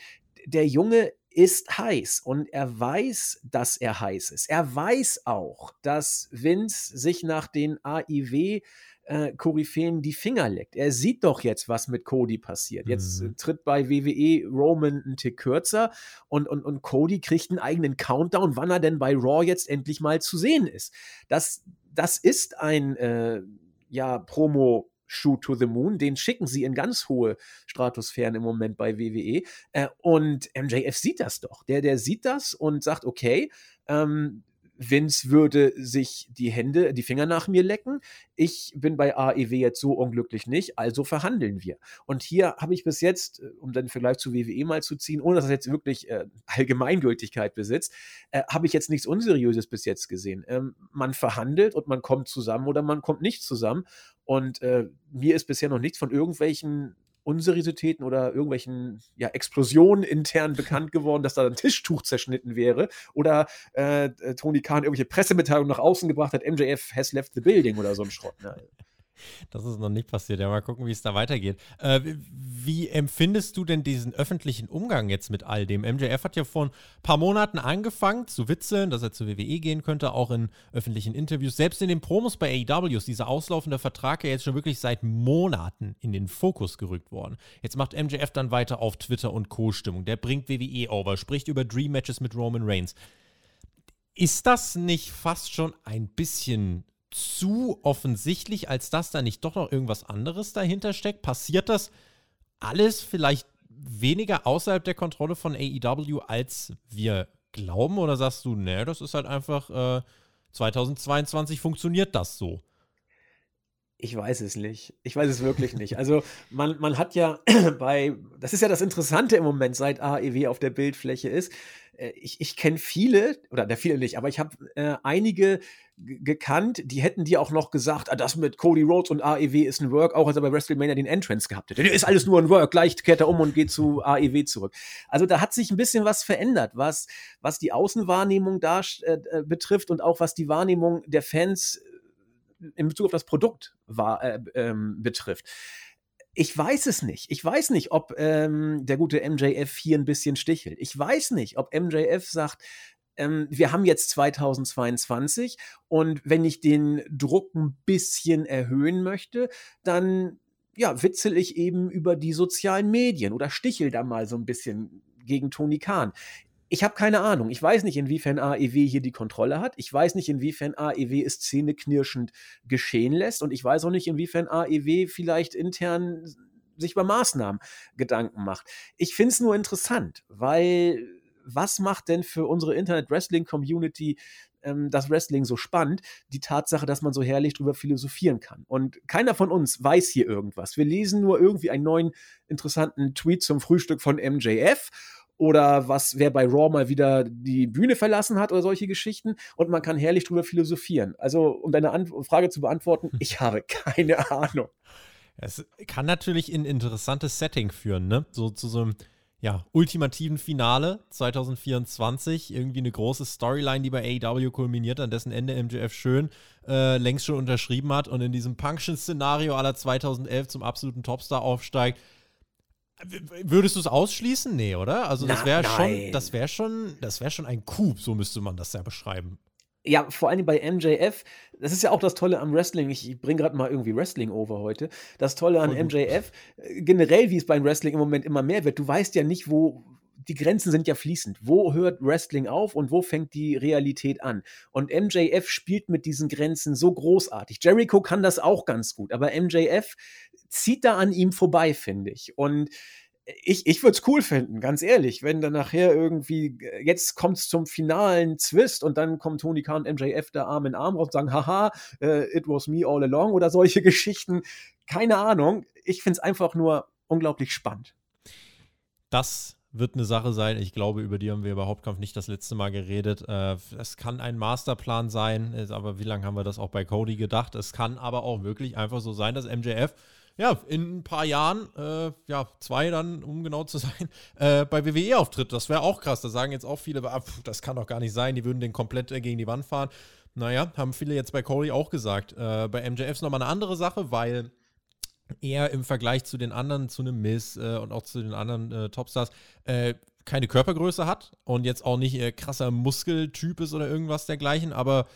Der Junge ist heiß und er weiß, dass er heiß ist. Er weiß auch, dass Vince sich nach den AIW äh, Koryphäen die Finger leckt. Er sieht doch jetzt, was mit Cody passiert. Jetzt mhm. tritt bei WWE Roman ein Tick kürzer und, und, und Cody kriegt einen eigenen Countdown, wann er denn bei Raw jetzt endlich mal zu sehen ist. Das, das ist ein äh, ja, Promo- Shoot to the Moon. Den schicken sie in ganz hohe Stratosphären im Moment bei WWE. Äh, und MJF sieht das doch. Der, der sieht das und sagt, okay, ähm, Vince würde sich die Hände, die Finger nach mir lecken. Ich bin bei AEW jetzt so unglücklich nicht, also verhandeln wir. Und hier habe ich bis jetzt, äh, um den Vergleich zu WWE mal zu ziehen, ohne dass das jetzt wirklich äh, Allgemeingültigkeit besitzt, äh, habe ich jetzt nichts Unseriöses bis jetzt gesehen. Ähm, man verhandelt und man kommt zusammen oder man kommt nicht zusammen. Und äh, mir ist bisher noch nichts von irgendwelchen Unseriositäten oder irgendwelchen ja, Explosionen intern bekannt geworden, dass da ein Tischtuch zerschnitten wäre oder äh, Tony Khan irgendwelche Pressemitteilungen nach außen gebracht hat, MJF has left the building oder so ein Schrott. Ne? Das ist noch nicht passiert. Ja, mal gucken, wie es da weitergeht. Äh, wie empfindest du denn diesen öffentlichen Umgang jetzt mit all dem? MJF hat ja vor ein paar Monaten angefangen zu witzeln, dass er zur WWE gehen könnte, auch in öffentlichen Interviews. Selbst in den Promos bei AEW ist dieser auslaufende Vertrag ja jetzt schon wirklich seit Monaten in den Fokus gerückt worden. Jetzt macht MJF dann weiter auf Twitter und Co-Stimmung. Der bringt WWE over, spricht über Dream Matches mit Roman Reigns. Ist das nicht fast schon ein bisschen zu offensichtlich, als dass da nicht doch noch irgendwas anderes dahinter steckt? Passiert das alles vielleicht weniger außerhalb der Kontrolle von AEW, als wir glauben? Oder sagst du, nee, das ist halt einfach äh, 2022 funktioniert das so? Ich weiß es nicht. Ich weiß es wirklich nicht. Also man, man hat ja bei, das ist ja das Interessante im Moment, seit AEW auf der Bildfläche ist. Äh, ich, ich kenne viele, oder der viele nicht, aber ich habe äh, einige gekannt, die hätten dir auch noch gesagt, ah, das mit Cody Rhodes und AEW ist ein Work, auch als er bei WrestleMania den Entrance gehabt hätte. Ist alles nur ein Work, gleich kehrt er um und geht zu AEW zurück. Also da hat sich ein bisschen was verändert, was, was die Außenwahrnehmung da äh, äh, betrifft und auch was die Wahrnehmung der Fans in Bezug auf das Produkt war, äh, ähm, betrifft. Ich weiß es nicht. Ich weiß nicht, ob ähm, der gute MJF hier ein bisschen stichelt. Ich weiß nicht, ob MJF sagt, ähm, wir haben jetzt 2022 und wenn ich den Druck ein bisschen erhöhen möchte, dann ja, witzel ich eben über die sozialen Medien oder stichel da mal so ein bisschen gegen Tony Khan. Ich habe keine Ahnung. Ich weiß nicht, inwiefern AEW hier die Kontrolle hat. Ich weiß nicht, inwiefern AEW es zähneknirschend geschehen lässt. Und ich weiß auch nicht, inwiefern AEW vielleicht intern sich über Maßnahmen Gedanken macht. Ich finde es nur interessant, weil was macht denn für unsere Internet-Wrestling-Community ähm, das Wrestling so spannend? Die Tatsache, dass man so herrlich drüber philosophieren kann. Und keiner von uns weiß hier irgendwas. Wir lesen nur irgendwie einen neuen interessanten Tweet zum Frühstück von MJF oder was, wer bei Raw mal wieder die Bühne verlassen hat oder solche Geschichten und man kann herrlich drüber philosophieren. Also, um deine An Frage zu beantworten, hm. ich habe keine Ahnung. Es kann natürlich in ein interessantes Setting führen, ne? So zu so einem ja, ultimativen Finale 2024. Irgendwie eine große Storyline, die bei AEW kulminiert, an dessen Ende MJF schön äh, längst schon unterschrieben hat und in diesem Punction-Szenario aller 2011 zum absoluten Topstar aufsteigt. Würdest du es ausschließen? Nee, oder? Also das wäre schon, das wäre schon, das wäre schon ein Coup, so müsste man das ja beschreiben. Ja, vor allem bei MJF, das ist ja auch das Tolle am Wrestling. Ich bringe gerade mal irgendwie Wrestling over heute. Das Tolle an MJF, äh, generell, wie es beim Wrestling im Moment immer mehr wird, du weißt ja nicht, wo, die Grenzen sind ja fließend. Wo hört Wrestling auf und wo fängt die Realität an? Und MJF spielt mit diesen Grenzen so großartig. Jericho kann das auch ganz gut, aber MJF zieht da an ihm vorbei, finde ich. Und ich, ich würde es cool finden, ganz ehrlich, wenn dann nachher irgendwie, jetzt kommt es zum finalen Zwist und dann kommen Tony Khan und MJF da Arm in Arm raus und sagen, haha, uh, it was me all along oder solche Geschichten. Keine Ahnung. Ich finde es einfach nur unglaublich spannend. das wird eine Sache sein. Ich glaube, über die haben wir über Hauptkampf nicht das letzte Mal geredet. Äh, es kann ein Masterplan sein, aber wie lange haben wir das auch bei Cody gedacht? Es kann aber auch wirklich einfach so sein, dass MJF ja, in ein paar Jahren, äh, ja, zwei dann, um genau zu sein, äh, bei WWE auftritt. Das wäre auch krass. Da sagen jetzt auch viele, ah, pf, das kann doch gar nicht sein, die würden den komplett äh, gegen die Wand fahren. Naja, haben viele jetzt bei Corey auch gesagt. Äh, bei MJF ist nochmal eine andere Sache, weil er im Vergleich zu den anderen, zu einem Miss äh, und auch zu den anderen äh, Topstars, keine Körpergröße hat und jetzt auch nicht krasser Muskeltyp ist oder irgendwas dergleichen, aber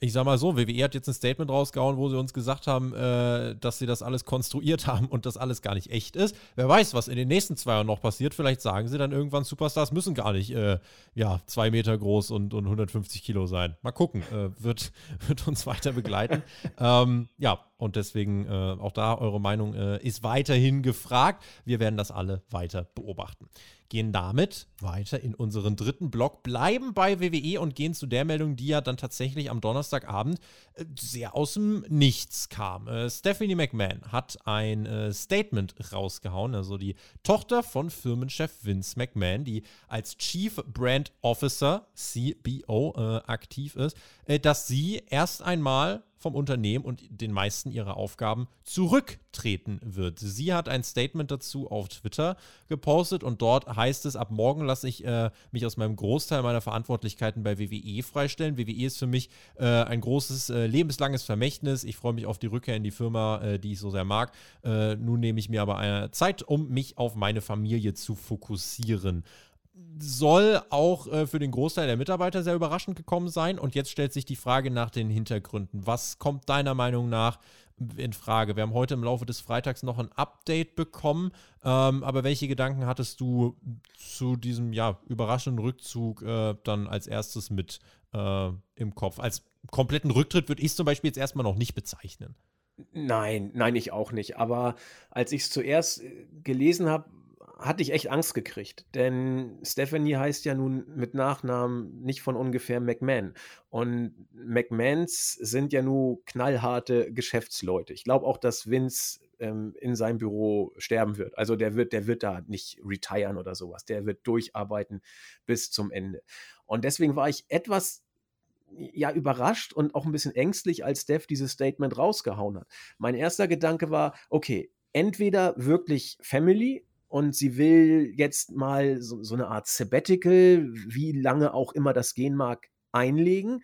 ich sag mal so, WWE hat jetzt ein Statement rausgehauen, wo sie uns gesagt haben, äh, dass sie das alles konstruiert haben und das alles gar nicht echt ist. Wer weiß, was in den nächsten zwei Jahren noch passiert. Vielleicht sagen sie dann irgendwann, Superstars müssen gar nicht äh, ja, zwei Meter groß und, und 150 Kilo sein. Mal gucken, äh, wird, wird uns weiter begleiten. ähm, ja, und deswegen äh, auch da eure Meinung äh, ist weiterhin gefragt. Wir werden das alle weiter beobachten gehen damit weiter in unseren dritten Block, bleiben bei WWE und gehen zu der Meldung, die ja dann tatsächlich am Donnerstagabend äh, sehr aus dem Nichts kam. Äh, Stephanie McMahon hat ein äh, Statement rausgehauen, also die Tochter von Firmenchef Vince McMahon, die als Chief Brand Officer, CBO, aktiv ist, dass sie erst einmal vom Unternehmen und den meisten ihrer Aufgaben zurücktreten wird. Sie hat ein Statement dazu auf Twitter gepostet und dort heißt es, ab morgen lasse ich äh, mich aus meinem Großteil meiner Verantwortlichkeiten bei WWE freistellen. WWE ist für mich äh, ein großes äh, lebenslanges Vermächtnis. Ich freue mich auf die Rückkehr in die Firma, äh, die ich so sehr mag. Äh, nun nehme ich mir aber eine Zeit, um mich auf meine Familie zu fokussieren soll auch äh, für den Großteil der Mitarbeiter sehr überraschend gekommen sein. Und jetzt stellt sich die Frage nach den Hintergründen. Was kommt deiner Meinung nach in Frage? Wir haben heute im Laufe des Freitags noch ein Update bekommen. Ähm, aber welche Gedanken hattest du zu diesem ja, überraschenden Rückzug äh, dann als erstes mit äh, im Kopf? Als kompletten Rücktritt würde ich es zum Beispiel jetzt erstmal noch nicht bezeichnen. Nein, nein, ich auch nicht. Aber als ich es zuerst äh, gelesen habe, hatte ich echt Angst gekriegt, denn Stephanie heißt ja nun mit Nachnamen nicht von ungefähr McMahon. Und McMahons sind ja nur knallharte Geschäftsleute. Ich glaube auch, dass Vince ähm, in seinem Büro sterben wird. Also der wird, der wird da nicht retiren oder sowas. Der wird durcharbeiten bis zum Ende. Und deswegen war ich etwas ja überrascht und auch ein bisschen ängstlich, als Steph dieses Statement rausgehauen hat. Mein erster Gedanke war, okay, entweder wirklich Family und sie will jetzt mal so, so eine Art Sabbatical, wie lange auch immer das gehen mag, einlegen.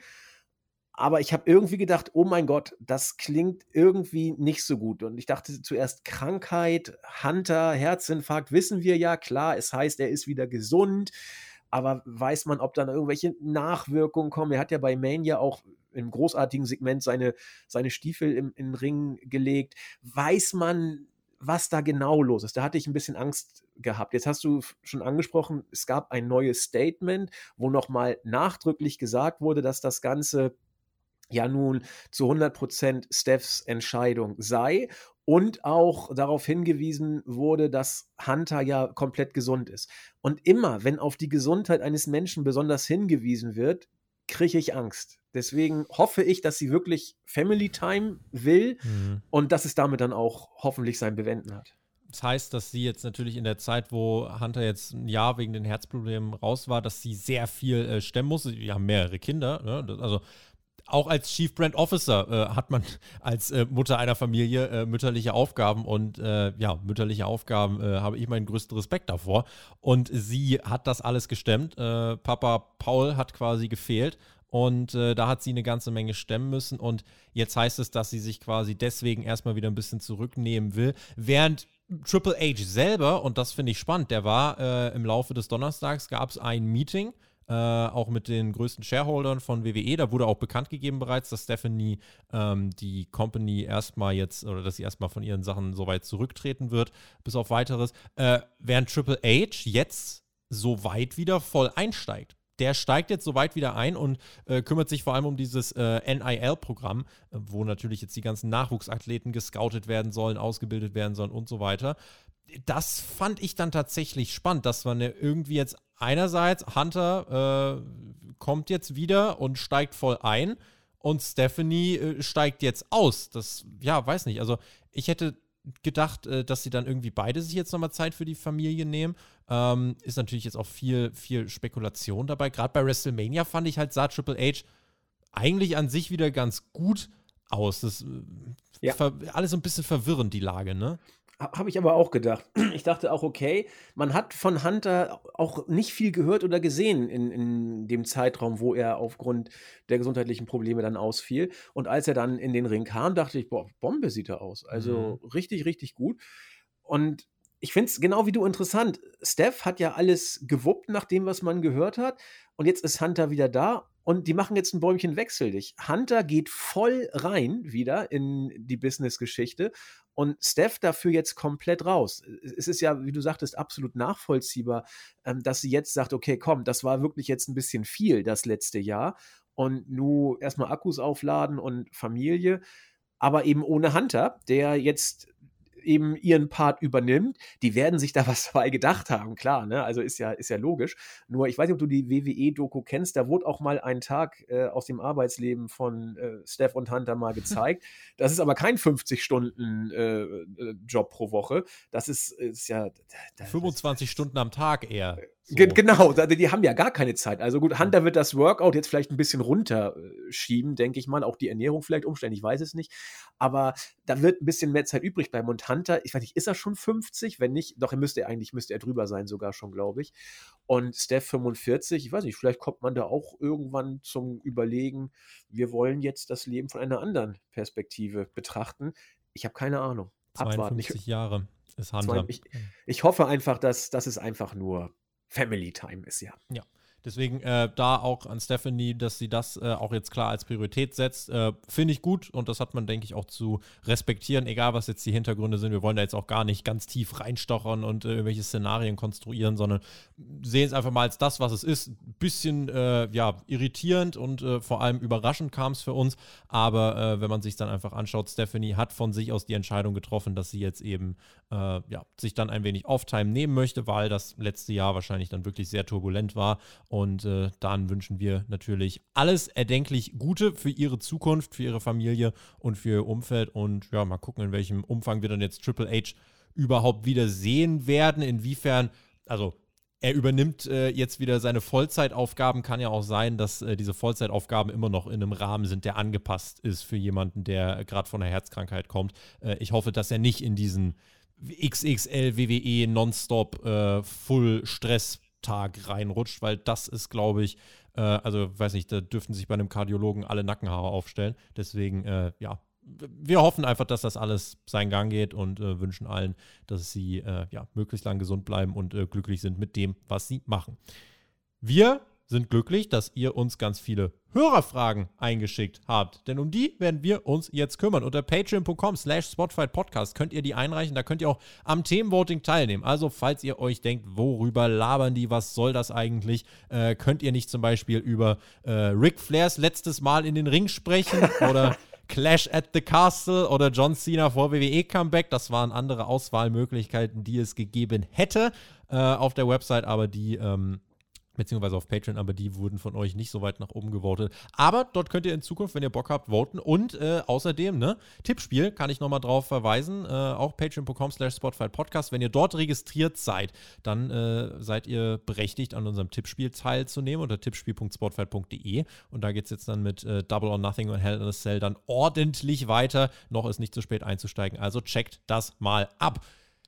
Aber ich habe irgendwie gedacht, oh mein Gott, das klingt irgendwie nicht so gut. Und ich dachte zuerst Krankheit, Hunter, Herzinfarkt, wissen wir ja, klar, es heißt, er ist wieder gesund. Aber weiß man, ob dann irgendwelche Nachwirkungen kommen? Er hat ja bei Mania auch im großartigen Segment seine, seine Stiefel im, in den Ring gelegt. Weiß man, was da genau los ist. Da hatte ich ein bisschen Angst gehabt. Jetzt hast du schon angesprochen, es gab ein neues Statement, wo nochmal nachdrücklich gesagt wurde, dass das Ganze ja nun zu 100% Stephs Entscheidung sei und auch darauf hingewiesen wurde, dass Hunter ja komplett gesund ist. Und immer, wenn auf die Gesundheit eines Menschen besonders hingewiesen wird, kriege ich Angst. Deswegen hoffe ich, dass sie wirklich Family Time will mhm. und dass es damit dann auch hoffentlich sein Bewenden hat. Das heißt, dass sie jetzt natürlich in der Zeit, wo Hunter jetzt ein Jahr wegen den Herzproblemen raus war, dass sie sehr viel äh, stemmen musste. Sie haben mehrere Kinder. Ne? Also auch als Chief Brand Officer äh, hat man als äh, Mutter einer Familie äh, mütterliche Aufgaben und äh, ja, mütterliche Aufgaben äh, habe ich meinen größten Respekt davor. Und sie hat das alles gestemmt. Äh, Papa Paul hat quasi gefehlt und äh, da hat sie eine ganze Menge stemmen müssen. Und jetzt heißt es, dass sie sich quasi deswegen erstmal wieder ein bisschen zurücknehmen will. Während Triple H selber, und das finde ich spannend, der war äh, im Laufe des Donnerstags, gab es ein Meeting. Äh, auch mit den größten Shareholdern von WWE. Da wurde auch bekannt gegeben bereits, dass Stephanie ähm, die Company erstmal jetzt oder dass sie erstmal von ihren Sachen so weit zurücktreten wird, bis auf weiteres. Äh, während Triple H jetzt so weit wieder voll einsteigt der steigt jetzt soweit wieder ein und äh, kümmert sich vor allem um dieses äh, NIL-Programm, äh, wo natürlich jetzt die ganzen Nachwuchsathleten gescoutet werden sollen, ausgebildet werden sollen und so weiter. Das fand ich dann tatsächlich spannend, dass man irgendwie jetzt einerseits Hunter äh, kommt jetzt wieder und steigt voll ein und Stephanie äh, steigt jetzt aus. Das, ja, weiß nicht. Also ich hätte gedacht, äh, dass sie dann irgendwie beide sich jetzt nochmal Zeit für die Familie nehmen. Ähm, ist natürlich jetzt auch viel, viel Spekulation dabei. Gerade bei WrestleMania fand ich halt, sah Triple H eigentlich an sich wieder ganz gut aus. Das äh, ja. alles so ein bisschen verwirrend, die Lage, ne? Habe ich aber auch gedacht. Ich dachte auch, okay, man hat von Hunter auch nicht viel gehört oder gesehen in, in dem Zeitraum, wo er aufgrund der gesundheitlichen Probleme dann ausfiel. Und als er dann in den Ring kam, dachte ich, boah, Bombe sieht er aus. Also mhm. richtig, richtig gut. Und ich finde es genau wie du interessant. Steph hat ja alles gewuppt nach dem, was man gehört hat. Und jetzt ist Hunter wieder da und die machen jetzt ein Bäumchen wechselig. Hunter geht voll rein wieder in die Business-Geschichte und Steph dafür jetzt komplett raus. Es ist ja, wie du sagtest, absolut nachvollziehbar, ähm, dass sie jetzt sagt, okay, komm, das war wirklich jetzt ein bisschen viel das letzte Jahr und nur erstmal Akkus aufladen und Familie, aber eben ohne Hunter, der jetzt eben ihren Part übernimmt, die werden sich da was dabei gedacht haben, klar, ne? Also ist ja, ist ja logisch. Nur, ich weiß nicht, ob du die WWE-Doku kennst, da wurde auch mal ein Tag äh, aus dem Arbeitsleben von äh, Steph und Hunter mal gezeigt. Das ist aber kein 50-Stunden-Job äh, pro Woche. Das ist, ist ja. Das, 25 Stunden am Tag eher. So. Genau, die haben ja gar keine Zeit. Also gut, Hunter wird das Workout jetzt vielleicht ein bisschen runterschieben, denke ich mal. Auch die Ernährung vielleicht umstellen, ich weiß es nicht. Aber da wird ein bisschen mehr Zeit übrig bleiben. Und Hunter, ich weiß nicht, ist er schon 50? Wenn nicht, doch, er müsste eigentlich, müsste er drüber sein, sogar schon, glaube ich. Und Steph 45, ich weiß nicht, vielleicht kommt man da auch irgendwann zum Überlegen, wir wollen jetzt das Leben von einer anderen Perspektive betrachten. Ich habe keine Ahnung. Abwarten. 52 Jahre ist Hunter. Ich, ich hoffe einfach, dass, dass es einfach nur Family Time ist, ja. Ja. Deswegen äh, da auch an Stephanie, dass sie das äh, auch jetzt klar als Priorität setzt, äh, finde ich gut und das hat man, denke ich, auch zu respektieren, egal was jetzt die Hintergründe sind. Wir wollen da jetzt auch gar nicht ganz tief reinstochern und äh, irgendwelche Szenarien konstruieren, sondern sehen es einfach mal als das, was es ist. Ein bisschen äh, ja, irritierend und äh, vor allem überraschend kam es für uns, aber wenn man sich dann einfach anschaut, Stephanie hat von sich aus die Entscheidung getroffen, dass sie jetzt eben ja, sich dann ein wenig Off-Time nehmen möchte, weil das letzte Jahr wahrscheinlich dann wirklich sehr turbulent war und äh, dann wünschen wir natürlich alles erdenklich Gute für ihre Zukunft, für ihre Familie und für ihr Umfeld. Und ja, mal gucken, in welchem Umfang wir dann jetzt Triple H überhaupt wieder sehen werden. Inwiefern, also er übernimmt äh, jetzt wieder seine Vollzeitaufgaben. Kann ja auch sein, dass äh, diese Vollzeitaufgaben immer noch in einem Rahmen sind, der angepasst ist für jemanden, der gerade von einer Herzkrankheit kommt. Äh, ich hoffe, dass er nicht in diesen XXL WWE Nonstop äh, Full Stress Tag reinrutscht, weil das ist, glaube ich, äh, also weiß nicht, da dürften sich bei einem Kardiologen alle Nackenhaare aufstellen. Deswegen, äh, ja, wir hoffen einfach, dass das alles seinen Gang geht und äh, wünschen allen, dass sie äh, ja, möglichst lang gesund bleiben und äh, glücklich sind mit dem, was sie machen. Wir sind glücklich, dass ihr uns ganz viele Hörerfragen eingeschickt habt. Denn um die werden wir uns jetzt kümmern. Unter patreon.com slash Podcast könnt ihr die einreichen. Da könnt ihr auch am Themenvoting teilnehmen. Also falls ihr euch denkt, worüber labern die, was soll das eigentlich, äh, könnt ihr nicht zum Beispiel über äh, Ric Flairs letztes Mal in den Ring sprechen oder Clash at the Castle oder John Cena vor WWE Comeback. Das waren andere Auswahlmöglichkeiten, die es gegeben hätte äh, auf der Website, aber die ähm, beziehungsweise auf Patreon, aber die wurden von euch nicht so weit nach oben gewotet. Aber dort könnt ihr in Zukunft, wenn ihr Bock habt, voten. Und äh, außerdem, ne, Tippspiel, kann ich nochmal drauf verweisen, äh, auch patreon.com slash Podcast. Wenn ihr dort registriert seid, dann äh, seid ihr berechtigt, an unserem Tippspiel teilzunehmen unter tippspiel.spotfight.de. Und da geht es jetzt dann mit äh, Double or Nothing und Hell in a Cell dann ordentlich weiter. Noch ist nicht zu spät einzusteigen, also checkt das mal ab.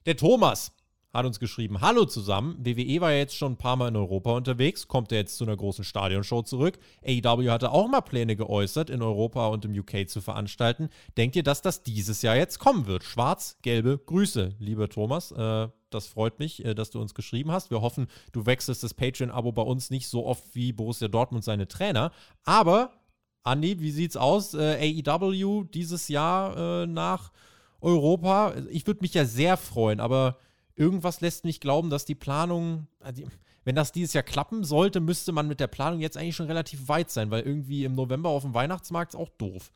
Der Thomas hat uns geschrieben, hallo zusammen, WWE war ja jetzt schon ein paar Mal in Europa unterwegs, kommt er jetzt zu einer großen Stadionshow zurück. AEW hatte auch mal Pläne geäußert, in Europa und im UK zu veranstalten. Denkt ihr, dass das dieses Jahr jetzt kommen wird? Schwarz-gelbe Grüße, lieber Thomas. Äh, das freut mich, äh, dass du uns geschrieben hast. Wir hoffen, du wechselst das Patreon-Abo bei uns nicht so oft wie Borussia Dortmund seine Trainer. Aber, Andi, wie sieht's aus? Äh, AEW dieses Jahr äh, nach Europa? Ich würde mich ja sehr freuen, aber irgendwas lässt mich glauben, dass die Planung, also wenn das dieses Jahr klappen sollte, müsste man mit der Planung jetzt eigentlich schon relativ weit sein, weil irgendwie im November auf dem Weihnachtsmarkt ist auch doof.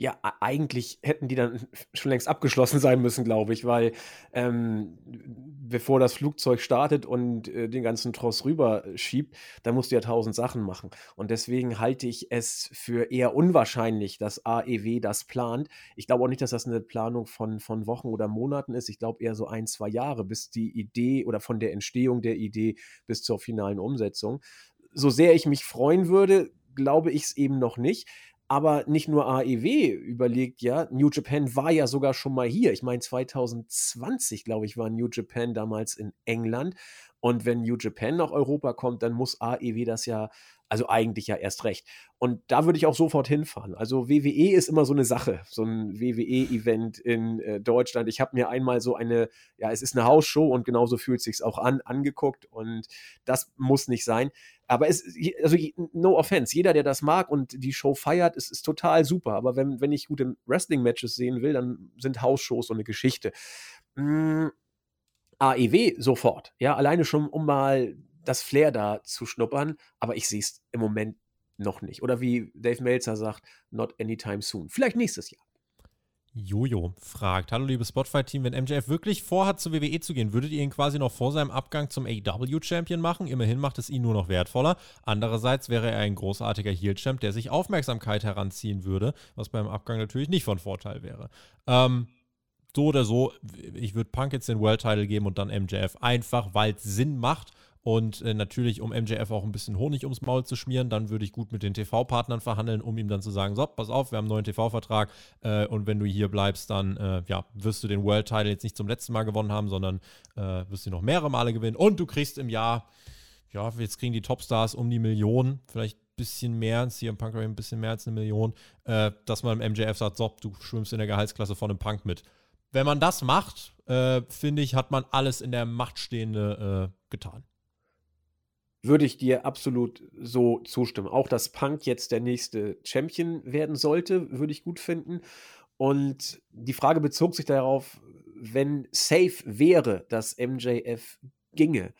Ja, eigentlich hätten die dann schon längst abgeschlossen sein müssen, glaube ich, weil ähm, bevor das Flugzeug startet und äh, den ganzen Tross rüber schiebt, da musst du ja tausend Sachen machen. Und deswegen halte ich es für eher unwahrscheinlich, dass AEW das plant. Ich glaube auch nicht, dass das eine Planung von, von Wochen oder Monaten ist. Ich glaube eher so ein, zwei Jahre, bis die Idee oder von der Entstehung der Idee bis zur finalen Umsetzung. So sehr ich mich freuen würde, glaube ich es eben noch nicht. Aber nicht nur AEW überlegt ja, New Japan war ja sogar schon mal hier. Ich meine, 2020, glaube ich, war New Japan damals in England. Und wenn New Japan nach Europa kommt, dann muss AEW das ja, also eigentlich ja erst recht. Und da würde ich auch sofort hinfahren. Also WWE ist immer so eine Sache, so ein WWE-Event in äh, Deutschland. Ich habe mir einmal so eine, ja, es ist eine Hausshow und genauso fühlt sich auch an, angeguckt. Und das muss nicht sein. Aber es, also no offense, jeder, der das mag und die Show feiert, ist, ist total super. Aber wenn, wenn ich gute Wrestling-Matches sehen will, dann sind Hausshows so eine Geschichte. Mm, AEW sofort, ja, alleine schon, um mal das Flair da zu schnuppern, aber ich sehe es im Moment noch nicht. Oder wie Dave Meltzer sagt, not anytime soon. Vielleicht nächstes Jahr. Jojo fragt: Hallo, liebes Spotify-Team, wenn MJF wirklich vorhat, zur WWE zu gehen, würdet ihr ihn quasi noch vor seinem Abgang zum AW-Champion machen? Immerhin macht es ihn nur noch wertvoller. Andererseits wäre er ein großartiger Heel-Champ, der sich Aufmerksamkeit heranziehen würde, was beim Abgang natürlich nicht von Vorteil wäre. Ähm, so oder so, ich würde Punk jetzt den World-Title geben und dann MJF, einfach weil es Sinn macht und äh, natürlich, um MJF auch ein bisschen Honig ums Maul zu schmieren, dann würde ich gut mit den TV-Partnern verhandeln, um ihm dann zu sagen: So, pass auf, wir haben einen neuen TV-Vertrag äh, und wenn du hier bleibst, dann äh, ja, wirst du den World Title jetzt nicht zum letzten Mal gewonnen haben, sondern äh, wirst du noch mehrere Male gewinnen und du kriegst im Jahr, ja, jetzt kriegen die Topstars um die Million, vielleicht ein bisschen mehr, CM Punk ein bisschen mehr als eine Million, äh, dass man im MJF sagt: So, du schwimmst in der Gehaltsklasse von einem Punk mit. Wenn man das macht, äh, finde ich, hat man alles in der Macht Stehende getan würde ich dir absolut so zustimmen. Auch dass Punk jetzt der nächste Champion werden sollte, würde ich gut finden. Und die Frage bezog sich darauf, wenn safe wäre, dass MJF ginge.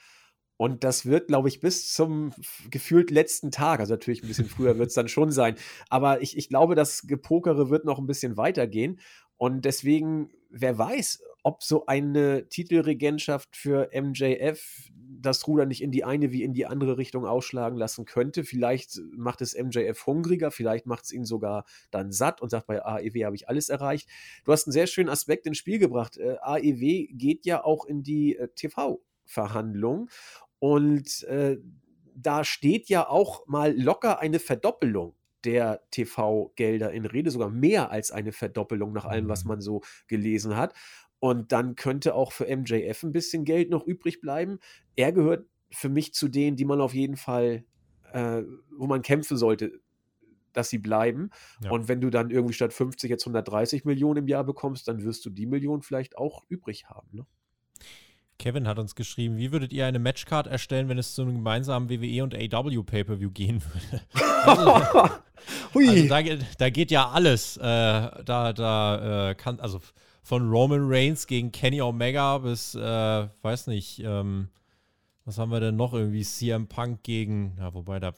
Und das wird, glaube ich, bis zum gefühlt letzten Tag, also natürlich ein bisschen früher wird es dann schon sein, aber ich, ich glaube, das Gepokere wird noch ein bisschen weitergehen. Und deswegen, wer weiß, ob so eine Titelregentschaft für MJF das Ruder nicht in die eine wie in die andere Richtung ausschlagen lassen könnte. Vielleicht macht es MJF hungriger, vielleicht macht es ihn sogar dann satt und sagt, bei AEW habe ich alles erreicht. Du hast einen sehr schönen Aspekt ins Spiel gebracht. Äh, AEW geht ja auch in die äh, TV-Verhandlung und äh, da steht ja auch mal locker eine Verdoppelung der TV-Gelder in Rede, sogar mehr als eine Verdoppelung nach allem, was mhm. man so gelesen hat. Und dann könnte auch für MJF ein bisschen Geld noch übrig bleiben. Er gehört für mich zu denen, die man auf jeden Fall, äh, wo man kämpfen sollte, dass sie bleiben. Ja. Und wenn du dann irgendwie statt 50 jetzt 130 Millionen im Jahr bekommst, dann wirst du die Millionen vielleicht auch übrig haben. Ne? Kevin hat uns geschrieben, wie würdet ihr eine Matchcard erstellen, wenn es zu einem gemeinsamen WWE und AW Pay-Per-View gehen würde? also, also da, da, geht ja alles. Äh, da da äh, kann, also von Roman Reigns gegen Kenny Omega bis, äh, weiß nicht, ähm, was haben wir denn noch irgendwie? CM Punk gegen, ja, wobei da,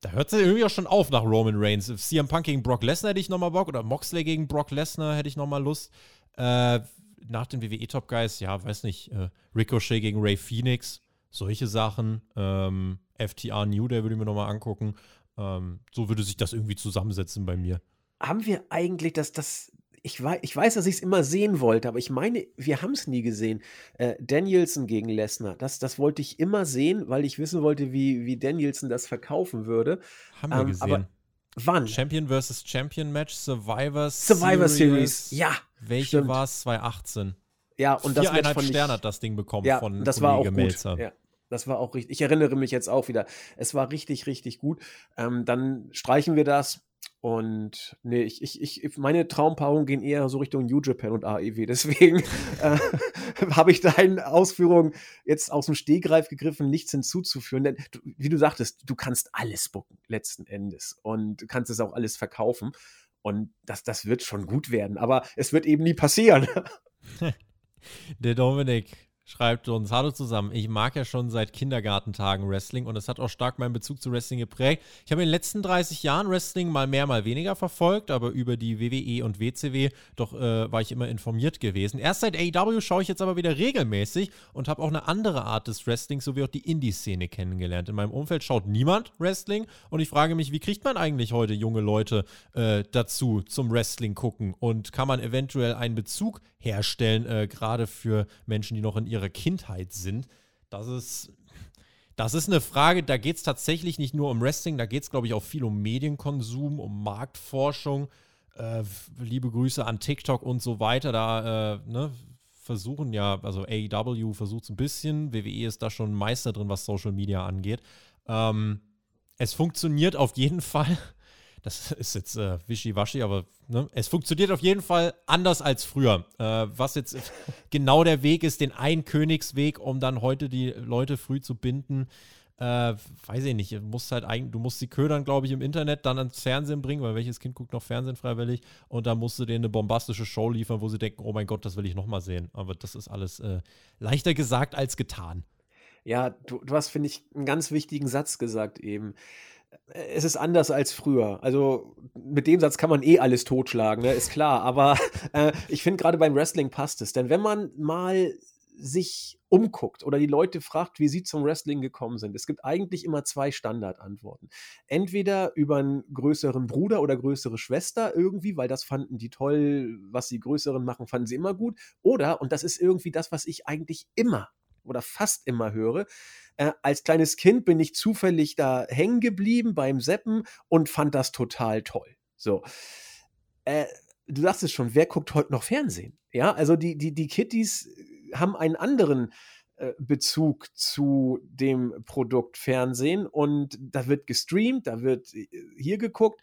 da hört es irgendwie auch schon auf nach Roman Reigns. CM Punk gegen Brock Lesnar hätte ich nochmal Bock oder Moxley gegen Brock Lesnar hätte ich nochmal Lust. Äh, nach den WWE Top Guys, ja, weiß nicht, äh, Ricochet gegen Ray Phoenix, solche Sachen. Ähm, FTR New Day würde ich mir nochmal angucken. Ähm, so würde sich das irgendwie zusammensetzen bei mir. Haben wir eigentlich das, das ich, weiß, ich weiß, dass ich es immer sehen wollte, aber ich meine, wir haben es nie gesehen. Äh, Danielson gegen Lesnar, das, das wollte ich immer sehen, weil ich wissen wollte, wie, wie Danielson das verkaufen würde. Haben wir ähm, gesehen. Aber wann? Champion versus Champion Match, Survivor Survivor Series. Series. Ja. Welche war es? 2018. Ja, und das Viereinhalb Sterne hat das Ding bekommen ja, von das Kollege war auch Melzer. Gut. Ja. Das war auch richtig. Ich erinnere mich jetzt auch wieder. Es war richtig, richtig gut. Ähm, dann streichen wir das und nee, ich, ich, ich, meine Traumpaarungen gehen eher so Richtung New Japan und AEW. Deswegen äh, habe ich deinen Ausführungen jetzt aus dem Stehgreif gegriffen, nichts hinzuzuführen. Denn du, wie du sagtest, du kannst alles bucken, letzten Endes. Und kannst es auch alles verkaufen. Und das, das wird schon gut werden. Aber es wird eben nie passieren. Der Dominik schreibt uns, hallo zusammen, ich mag ja schon seit Kindergartentagen Wrestling und es hat auch stark meinen Bezug zu Wrestling geprägt. Ich habe in den letzten 30 Jahren Wrestling mal mehr, mal weniger verfolgt, aber über die WWE und WCW doch äh, war ich immer informiert gewesen. Erst seit AEW schaue ich jetzt aber wieder regelmäßig und habe auch eine andere Art des Wrestlings sowie auch die Indie-Szene kennengelernt. In meinem Umfeld schaut niemand Wrestling und ich frage mich, wie kriegt man eigentlich heute junge Leute äh, dazu zum Wrestling gucken und kann man eventuell einen Bezug herstellen, äh, gerade für Menschen, die noch in ihrer Kindheit sind. Das ist, das ist eine Frage, da geht es tatsächlich nicht nur um Wrestling, da geht es, glaube ich, auch viel um Medienkonsum, um Marktforschung. Äh, liebe Grüße an TikTok und so weiter. Da äh, ne, versuchen ja, also AEW versucht es ein bisschen, WWE ist da schon Meister drin, was Social Media angeht. Ähm, es funktioniert auf jeden Fall das ist jetzt äh, wischiwaschi, aber ne? es funktioniert auf jeden Fall anders als früher. Äh, was jetzt genau der Weg ist, den Einkönigsweg, um dann heute die Leute früh zu binden, äh, weiß ich nicht. Du musst halt eigentlich, du musst die ködern, glaube ich, im Internet dann ans Fernsehen bringen, weil welches Kind guckt noch Fernsehen freiwillig? Und dann musst du denen eine bombastische Show liefern, wo sie denken, oh mein Gott, das will ich nochmal sehen. Aber das ist alles äh, leichter gesagt als getan. Ja, du, du hast, finde ich, einen ganz wichtigen Satz gesagt eben es ist anders als früher. Also mit dem Satz kann man eh alles totschlagen, ne? ist klar. Aber äh, ich finde gerade beim Wrestling passt es. Denn wenn man mal sich umguckt oder die Leute fragt, wie sie zum Wrestling gekommen sind, es gibt eigentlich immer zwei Standardantworten. Entweder über einen größeren Bruder oder größere Schwester irgendwie, weil das fanden die toll, was die Größeren machen, fanden sie immer gut. Oder, und das ist irgendwie das, was ich eigentlich immer oder fast immer höre, äh, als kleines Kind bin ich zufällig da hängen geblieben beim Seppen und fand das total toll. So. Äh, du sagst es schon, wer guckt heute noch Fernsehen? Ja, also die, die, die Kitties haben einen anderen äh, Bezug zu dem Produkt Fernsehen und da wird gestreamt, da wird äh, hier geguckt.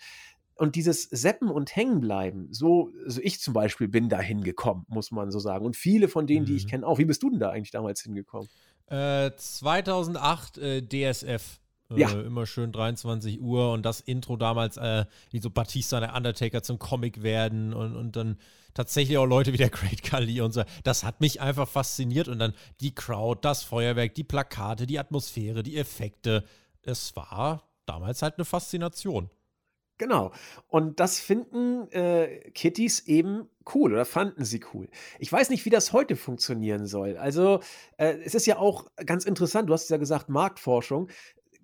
Und dieses Seppen und Hängenbleiben, so, also ich zum Beispiel bin da hingekommen, muss man so sagen. Und viele von denen, mhm. die ich mhm. kenne, auch. Wie bist du denn da eigentlich damals hingekommen? 2008 äh, äh DSF. Äh, ja. immer schön 23 Uhr und das Intro damals, äh, wie so Batista, der Undertaker zum Comic werden und, und dann tatsächlich auch Leute wie der Great Kali und so. Das hat mich einfach fasziniert und dann die Crowd, das Feuerwerk, die Plakate, die Atmosphäre, die Effekte. Es war damals halt eine Faszination. Genau. Und das finden äh, Kittys eben cool oder fanden sie cool. Ich weiß nicht, wie das heute funktionieren soll. Also, äh, es ist ja auch ganz interessant, du hast ja gesagt, Marktforschung.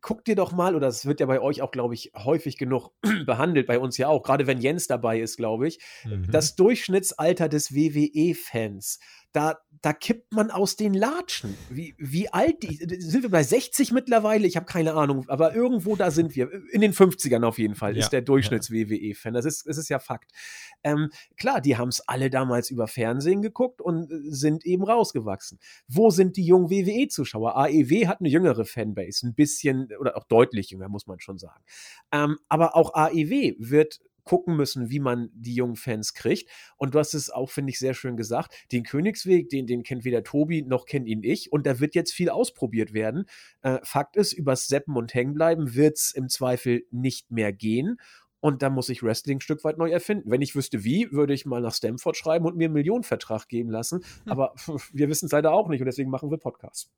Guck dir doch mal, oder das wird ja bei euch auch, glaube ich, häufig genug behandelt, bei uns ja auch, gerade wenn Jens dabei ist, glaube ich, mhm. das Durchschnittsalter des WWE-Fans da, da kippt man aus den Latschen. Wie, wie alt die, sind wir bei 60 mittlerweile? Ich habe keine Ahnung, aber irgendwo da sind wir. In den 50ern auf jeden Fall ja, ist der Durchschnitts-WWE-Fan. Das ist, das ist ja Fakt. Ähm, klar, die haben es alle damals über Fernsehen geguckt und äh, sind eben rausgewachsen. Wo sind die jungen WWE-Zuschauer? AEW hat eine jüngere Fanbase, ein bisschen oder auch deutlich jünger, muss man schon sagen. Ähm, aber auch AEW wird gucken müssen, wie man die jungen Fans kriegt. Und du hast es auch, finde ich, sehr schön gesagt. Den Königsweg, den, den kennt weder Tobi noch kennt ihn ich. Und da wird jetzt viel ausprobiert werden. Äh, Fakt ist, übers Seppen und Hängenbleiben wird es im Zweifel nicht mehr gehen. Und da muss ich Wrestling ein Stück weit neu erfinden. Wenn ich wüsste, wie, würde ich mal nach Stamford schreiben und mir einen Millionenvertrag geben lassen. Hm. Aber wir wissen es leider auch nicht und deswegen machen wir Podcasts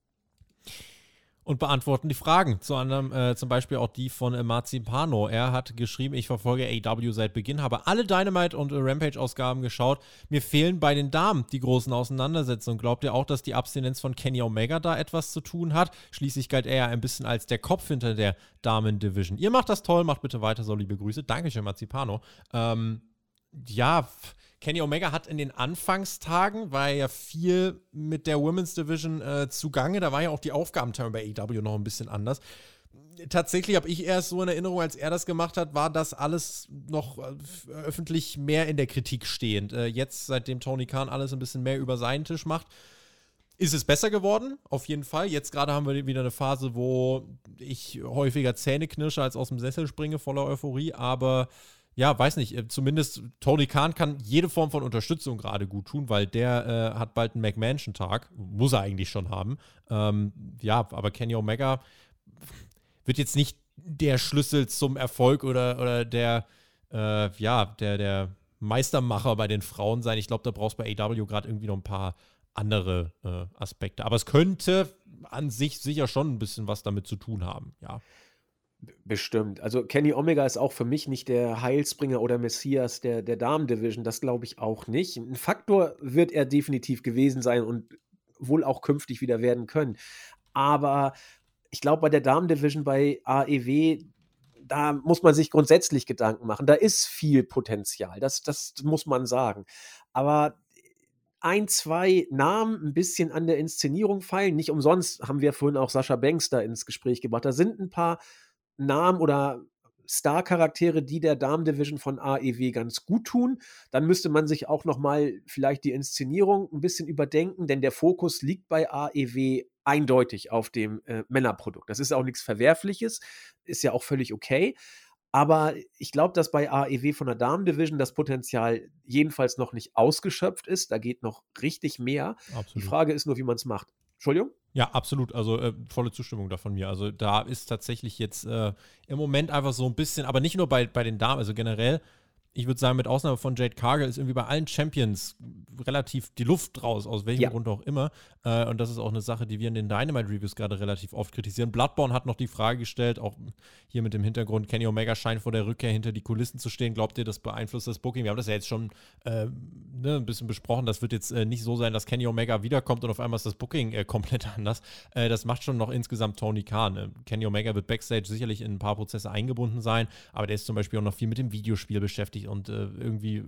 und beantworten die Fragen. Zu anderem äh, zum Beispiel auch die von äh, Marzipano. Er hat geschrieben, ich verfolge AW seit Beginn, habe alle Dynamite und äh, Rampage-Ausgaben geschaut. Mir fehlen bei den Damen die großen Auseinandersetzungen. Glaubt ihr auch, dass die Abstinenz von Kenny Omega da etwas zu tun hat? Schließlich galt er ja ein bisschen als der Kopf hinter der Damen-Division. Ihr macht das toll, macht bitte weiter so, liebe Grüße. Dankeschön, Marzipano. Ähm, ja, Kenny Omega hat in den Anfangstagen, war ja viel mit der Women's Division äh, zugange. Da war ja auch die Aufgabenteilung bei AEW noch ein bisschen anders. Tatsächlich habe ich erst so in Erinnerung, als er das gemacht hat, war das alles noch äh, öffentlich mehr in der Kritik stehend. Äh, jetzt, seitdem Tony Khan alles ein bisschen mehr über seinen Tisch macht, ist es besser geworden, auf jeden Fall. Jetzt gerade haben wir wieder eine Phase, wo ich häufiger Zähne knirsche als aus dem Sessel springe, voller Euphorie, aber ja, weiß nicht, äh, zumindest Tony Khan kann jede Form von Unterstützung gerade gut tun, weil der äh, hat bald einen McMansion-Tag, muss er eigentlich schon haben. Ähm, ja, aber Kenny Omega wird jetzt nicht der Schlüssel zum Erfolg oder, oder der, äh, ja, der, der Meistermacher bei den Frauen sein. Ich glaube, da brauchst du bei AW gerade irgendwie noch ein paar andere äh, Aspekte. Aber es könnte an sich sicher schon ein bisschen was damit zu tun haben, ja. Bestimmt. Also Kenny Omega ist auch für mich nicht der Heilsbringer oder Messias der, der Damen-Division. Das glaube ich auch nicht. Ein Faktor wird er definitiv gewesen sein und wohl auch künftig wieder werden können. Aber ich glaube, bei der Damen-Division bei AEW, da muss man sich grundsätzlich Gedanken machen. Da ist viel Potenzial. Das, das muss man sagen. Aber ein, zwei Namen ein bisschen an der Inszenierung feilen. Nicht umsonst haben wir vorhin auch Sascha Banks da ins Gespräch gebracht. Da sind ein paar Namen oder Star-Charaktere, die der Damen-Division von AEW ganz gut tun. Dann müsste man sich auch noch mal vielleicht die Inszenierung ein bisschen überdenken, denn der Fokus liegt bei AEW eindeutig auf dem äh, Männerprodukt. Das ist auch nichts Verwerfliches, ist ja auch völlig okay. Aber ich glaube, dass bei AEW von der Damen-Division das Potenzial jedenfalls noch nicht ausgeschöpft ist. Da geht noch richtig mehr. Absolut. Die Frage ist nur, wie man es macht. Entschuldigung? Ja, absolut. Also äh, volle Zustimmung da von mir. Also da ist tatsächlich jetzt äh, im Moment einfach so ein bisschen, aber nicht nur bei, bei den Damen, also generell ich würde sagen, mit Ausnahme von Jade Cargill ist irgendwie bei allen Champions relativ die Luft raus, aus welchem ja. Grund auch immer. Äh, und das ist auch eine Sache, die wir in den Dynamite Reviews gerade relativ oft kritisieren. Bloodborne hat noch die Frage gestellt, auch hier mit dem Hintergrund, Kenny Omega scheint vor der Rückkehr hinter die Kulissen zu stehen. Glaubt ihr, das beeinflusst das Booking? Wir haben das ja jetzt schon äh, ne, ein bisschen besprochen. Das wird jetzt äh, nicht so sein, dass Kenny Omega wiederkommt und auf einmal ist das Booking äh, komplett anders. Äh, das macht schon noch insgesamt Tony Khan. Äh, Kenny Omega wird Backstage sicherlich in ein paar Prozesse eingebunden sein, aber der ist zum Beispiel auch noch viel mit dem Videospiel beschäftigt und äh, irgendwie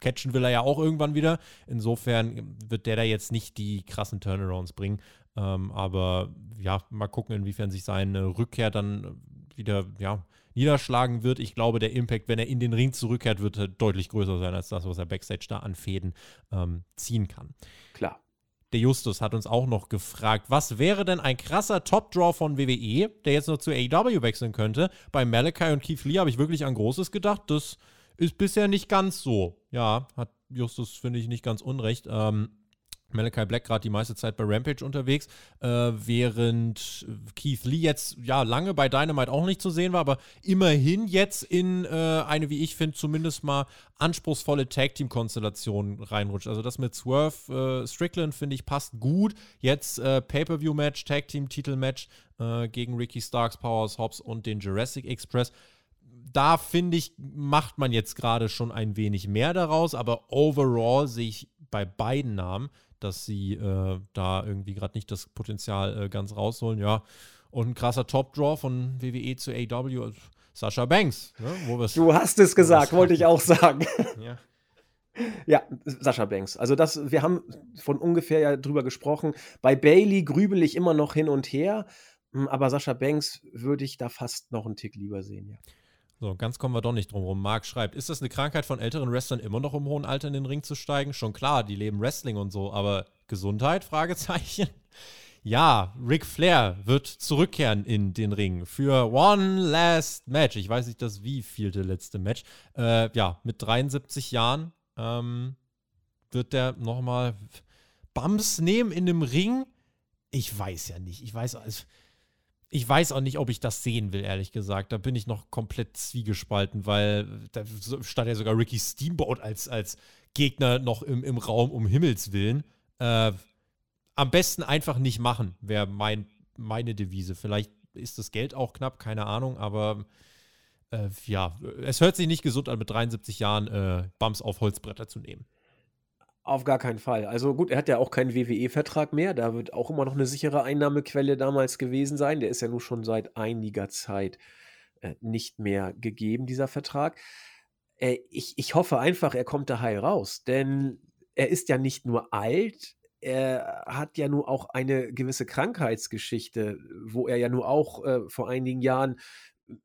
catchen will er ja auch irgendwann wieder. Insofern wird der da jetzt nicht die krassen Turnarounds bringen. Ähm, aber ja, mal gucken, inwiefern sich seine Rückkehr dann wieder ja, niederschlagen wird. Ich glaube, der Impact, wenn er in den Ring zurückkehrt, wird deutlich größer sein als das, was er Backstage da an Fäden ähm, ziehen kann. Klar. Der Justus hat uns auch noch gefragt, was wäre denn ein krasser Top-Draw von WWE, der jetzt noch zu AEW wechseln könnte? Bei Malachi und Keith Lee habe ich wirklich an Großes gedacht. Das ist bisher nicht ganz so. Ja, hat Justus, finde ich, nicht ganz unrecht. Ähm, Malachi Black gerade die meiste Zeit bei Rampage unterwegs, äh, während Keith Lee jetzt ja lange bei Dynamite auch nicht zu sehen war, aber immerhin jetzt in äh, eine, wie ich finde, zumindest mal anspruchsvolle Tag-Team-Konstellation reinrutscht. Also das mit Swerve äh, Strickland finde ich passt gut. Jetzt äh, Pay-Per-View-Match, Tag-Team-Titel-Match äh, gegen Ricky Starks, Powers Hobbs und den Jurassic Express da finde ich, macht man jetzt gerade schon ein wenig mehr daraus, aber overall sehe ich bei beiden Namen, dass sie äh, da irgendwie gerade nicht das Potenzial äh, ganz rausholen. Ja, und ein krasser Top-Draw von WWE zu AW, also Sascha Banks. Ne, du hast es gesagt, wollte ich auch sagen. Ja. Ja, Sascha Banks. Also das, wir haben von ungefähr ja drüber gesprochen. Bei Bailey grübel ich immer noch hin und her, hm, aber Sascha Banks würde ich da fast noch einen Tick lieber sehen, ja. So, ganz kommen wir doch nicht drum rum. Marc schreibt, ist das eine Krankheit von älteren Wrestlern, immer noch im hohen Alter in den Ring zu steigen? Schon klar, die leben Wrestling und so, aber Gesundheit? Fragezeichen. Ja, Ric Flair wird zurückkehren in den Ring für One Last Match. Ich weiß nicht, das wie vielte letzte Match. Äh, ja, mit 73 Jahren ähm, wird der nochmal Bums nehmen in dem Ring. Ich weiß ja nicht. Ich weiß, also, ich weiß auch nicht, ob ich das sehen will, ehrlich gesagt. Da bin ich noch komplett zwiegespalten, weil da stand ja sogar Ricky Steamboat als, als Gegner noch im, im Raum, um Himmels Willen. Äh, am besten einfach nicht machen, wäre mein, meine Devise. Vielleicht ist das Geld auch knapp, keine Ahnung, aber äh, ja, es hört sich nicht gesund an, mit 73 Jahren äh, Bums auf Holzbretter zu nehmen. Auf gar keinen Fall. Also gut, er hat ja auch keinen WWE-Vertrag mehr. Da wird auch immer noch eine sichere Einnahmequelle damals gewesen sein. Der ist ja nun schon seit einiger Zeit äh, nicht mehr gegeben, dieser Vertrag. Äh, ich, ich hoffe einfach, er kommt da heil raus. Denn er ist ja nicht nur alt, er hat ja nur auch eine gewisse Krankheitsgeschichte, wo er ja nur auch äh, vor einigen Jahren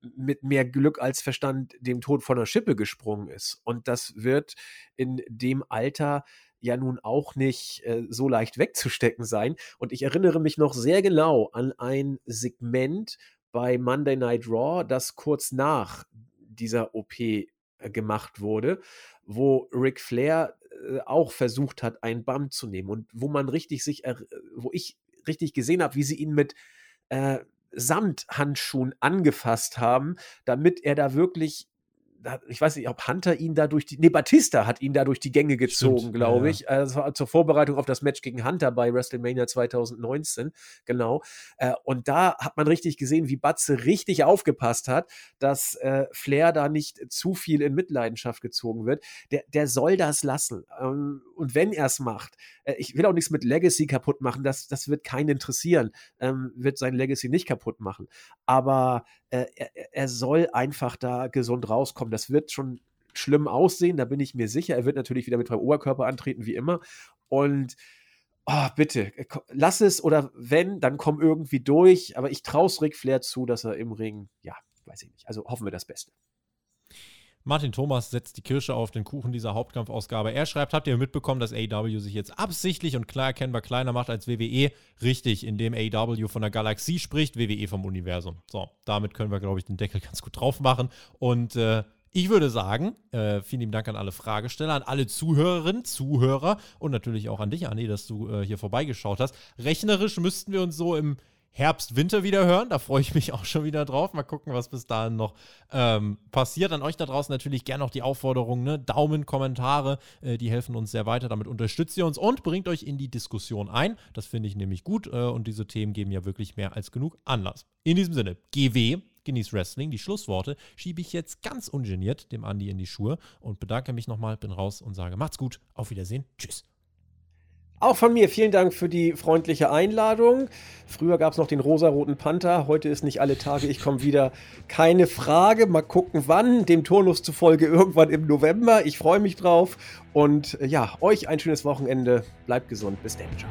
mit mehr Glück als Verstand dem Tod von der Schippe gesprungen ist. Und das wird in dem Alter ja nun auch nicht äh, so leicht wegzustecken sein. Und ich erinnere mich noch sehr genau an ein Segment bei Monday Night Raw, das kurz nach dieser OP äh, gemacht wurde, wo Ric Flair äh, auch versucht hat, einen Bump zu nehmen und wo man richtig sich, wo ich richtig gesehen habe, wie sie ihn mit äh, Samthandschuhen angefasst haben, damit er da wirklich ich weiß nicht, ob Hunter ihn da durch die, nee, Batista hat ihn da durch die Gänge gezogen, glaube ich. Ja. Also zur Vorbereitung auf das Match gegen Hunter bei WrestleMania 2019, genau. Äh, und da hat man richtig gesehen, wie Batze richtig aufgepasst hat, dass äh, Flair da nicht zu viel in Mitleidenschaft gezogen wird. Der, der soll das lassen. Ähm, und wenn er es macht, äh, ich will auch nichts mit Legacy kaputt machen, das, das wird keinen interessieren, ähm, wird sein Legacy nicht kaputt machen. Aber er, er soll einfach da gesund rauskommen. Das wird schon schlimm aussehen, da bin ich mir sicher. Er wird natürlich wieder mit freiem Oberkörper antreten, wie immer. Und oh, bitte, äh, lass es oder wenn, dann komm irgendwie durch. Aber ich traue Ric Flair zu, dass er im Ring, ja, weiß ich nicht. Also hoffen wir das Beste. Martin Thomas setzt die Kirsche auf den Kuchen dieser Hauptkampfausgabe. Er schreibt, habt ihr mitbekommen, dass AEW sich jetzt absichtlich und klar erkennbar kleiner macht als WWE? Richtig, indem AEW von der Galaxie spricht, WWE vom Universum. So, damit können wir, glaube ich, den Deckel ganz gut drauf machen. Und äh, ich würde sagen, äh, vielen lieben Dank an alle Fragesteller, an alle Zuhörerinnen, Zuhörer und natürlich auch an dich, Anni, dass du äh, hier vorbeigeschaut hast. Rechnerisch müssten wir uns so im Herbst, Winter wieder hören. Da freue ich mich auch schon wieder drauf. Mal gucken, was bis dahin noch ähm, passiert. An euch da draußen natürlich gerne noch die Aufforderung, ne? Daumen, Kommentare, äh, die helfen uns sehr weiter. Damit unterstützt ihr uns und bringt euch in die Diskussion ein. Das finde ich nämlich gut äh, und diese Themen geben ja wirklich mehr als genug Anlass. In diesem Sinne, GW, genieß Wrestling. Die Schlussworte schiebe ich jetzt ganz ungeniert dem Andi in die Schuhe und bedanke mich nochmal, bin raus und sage, macht's gut, auf Wiedersehen, tschüss. Auch von mir vielen Dank für die freundliche Einladung. Früher gab es noch den rosaroten Panther, heute ist nicht alle Tage, ich komme wieder. Keine Frage, mal gucken wann, dem Turnus zufolge irgendwann im November. Ich freue mich drauf und äh, ja, euch ein schönes Wochenende. Bleibt gesund, bis dann, ciao.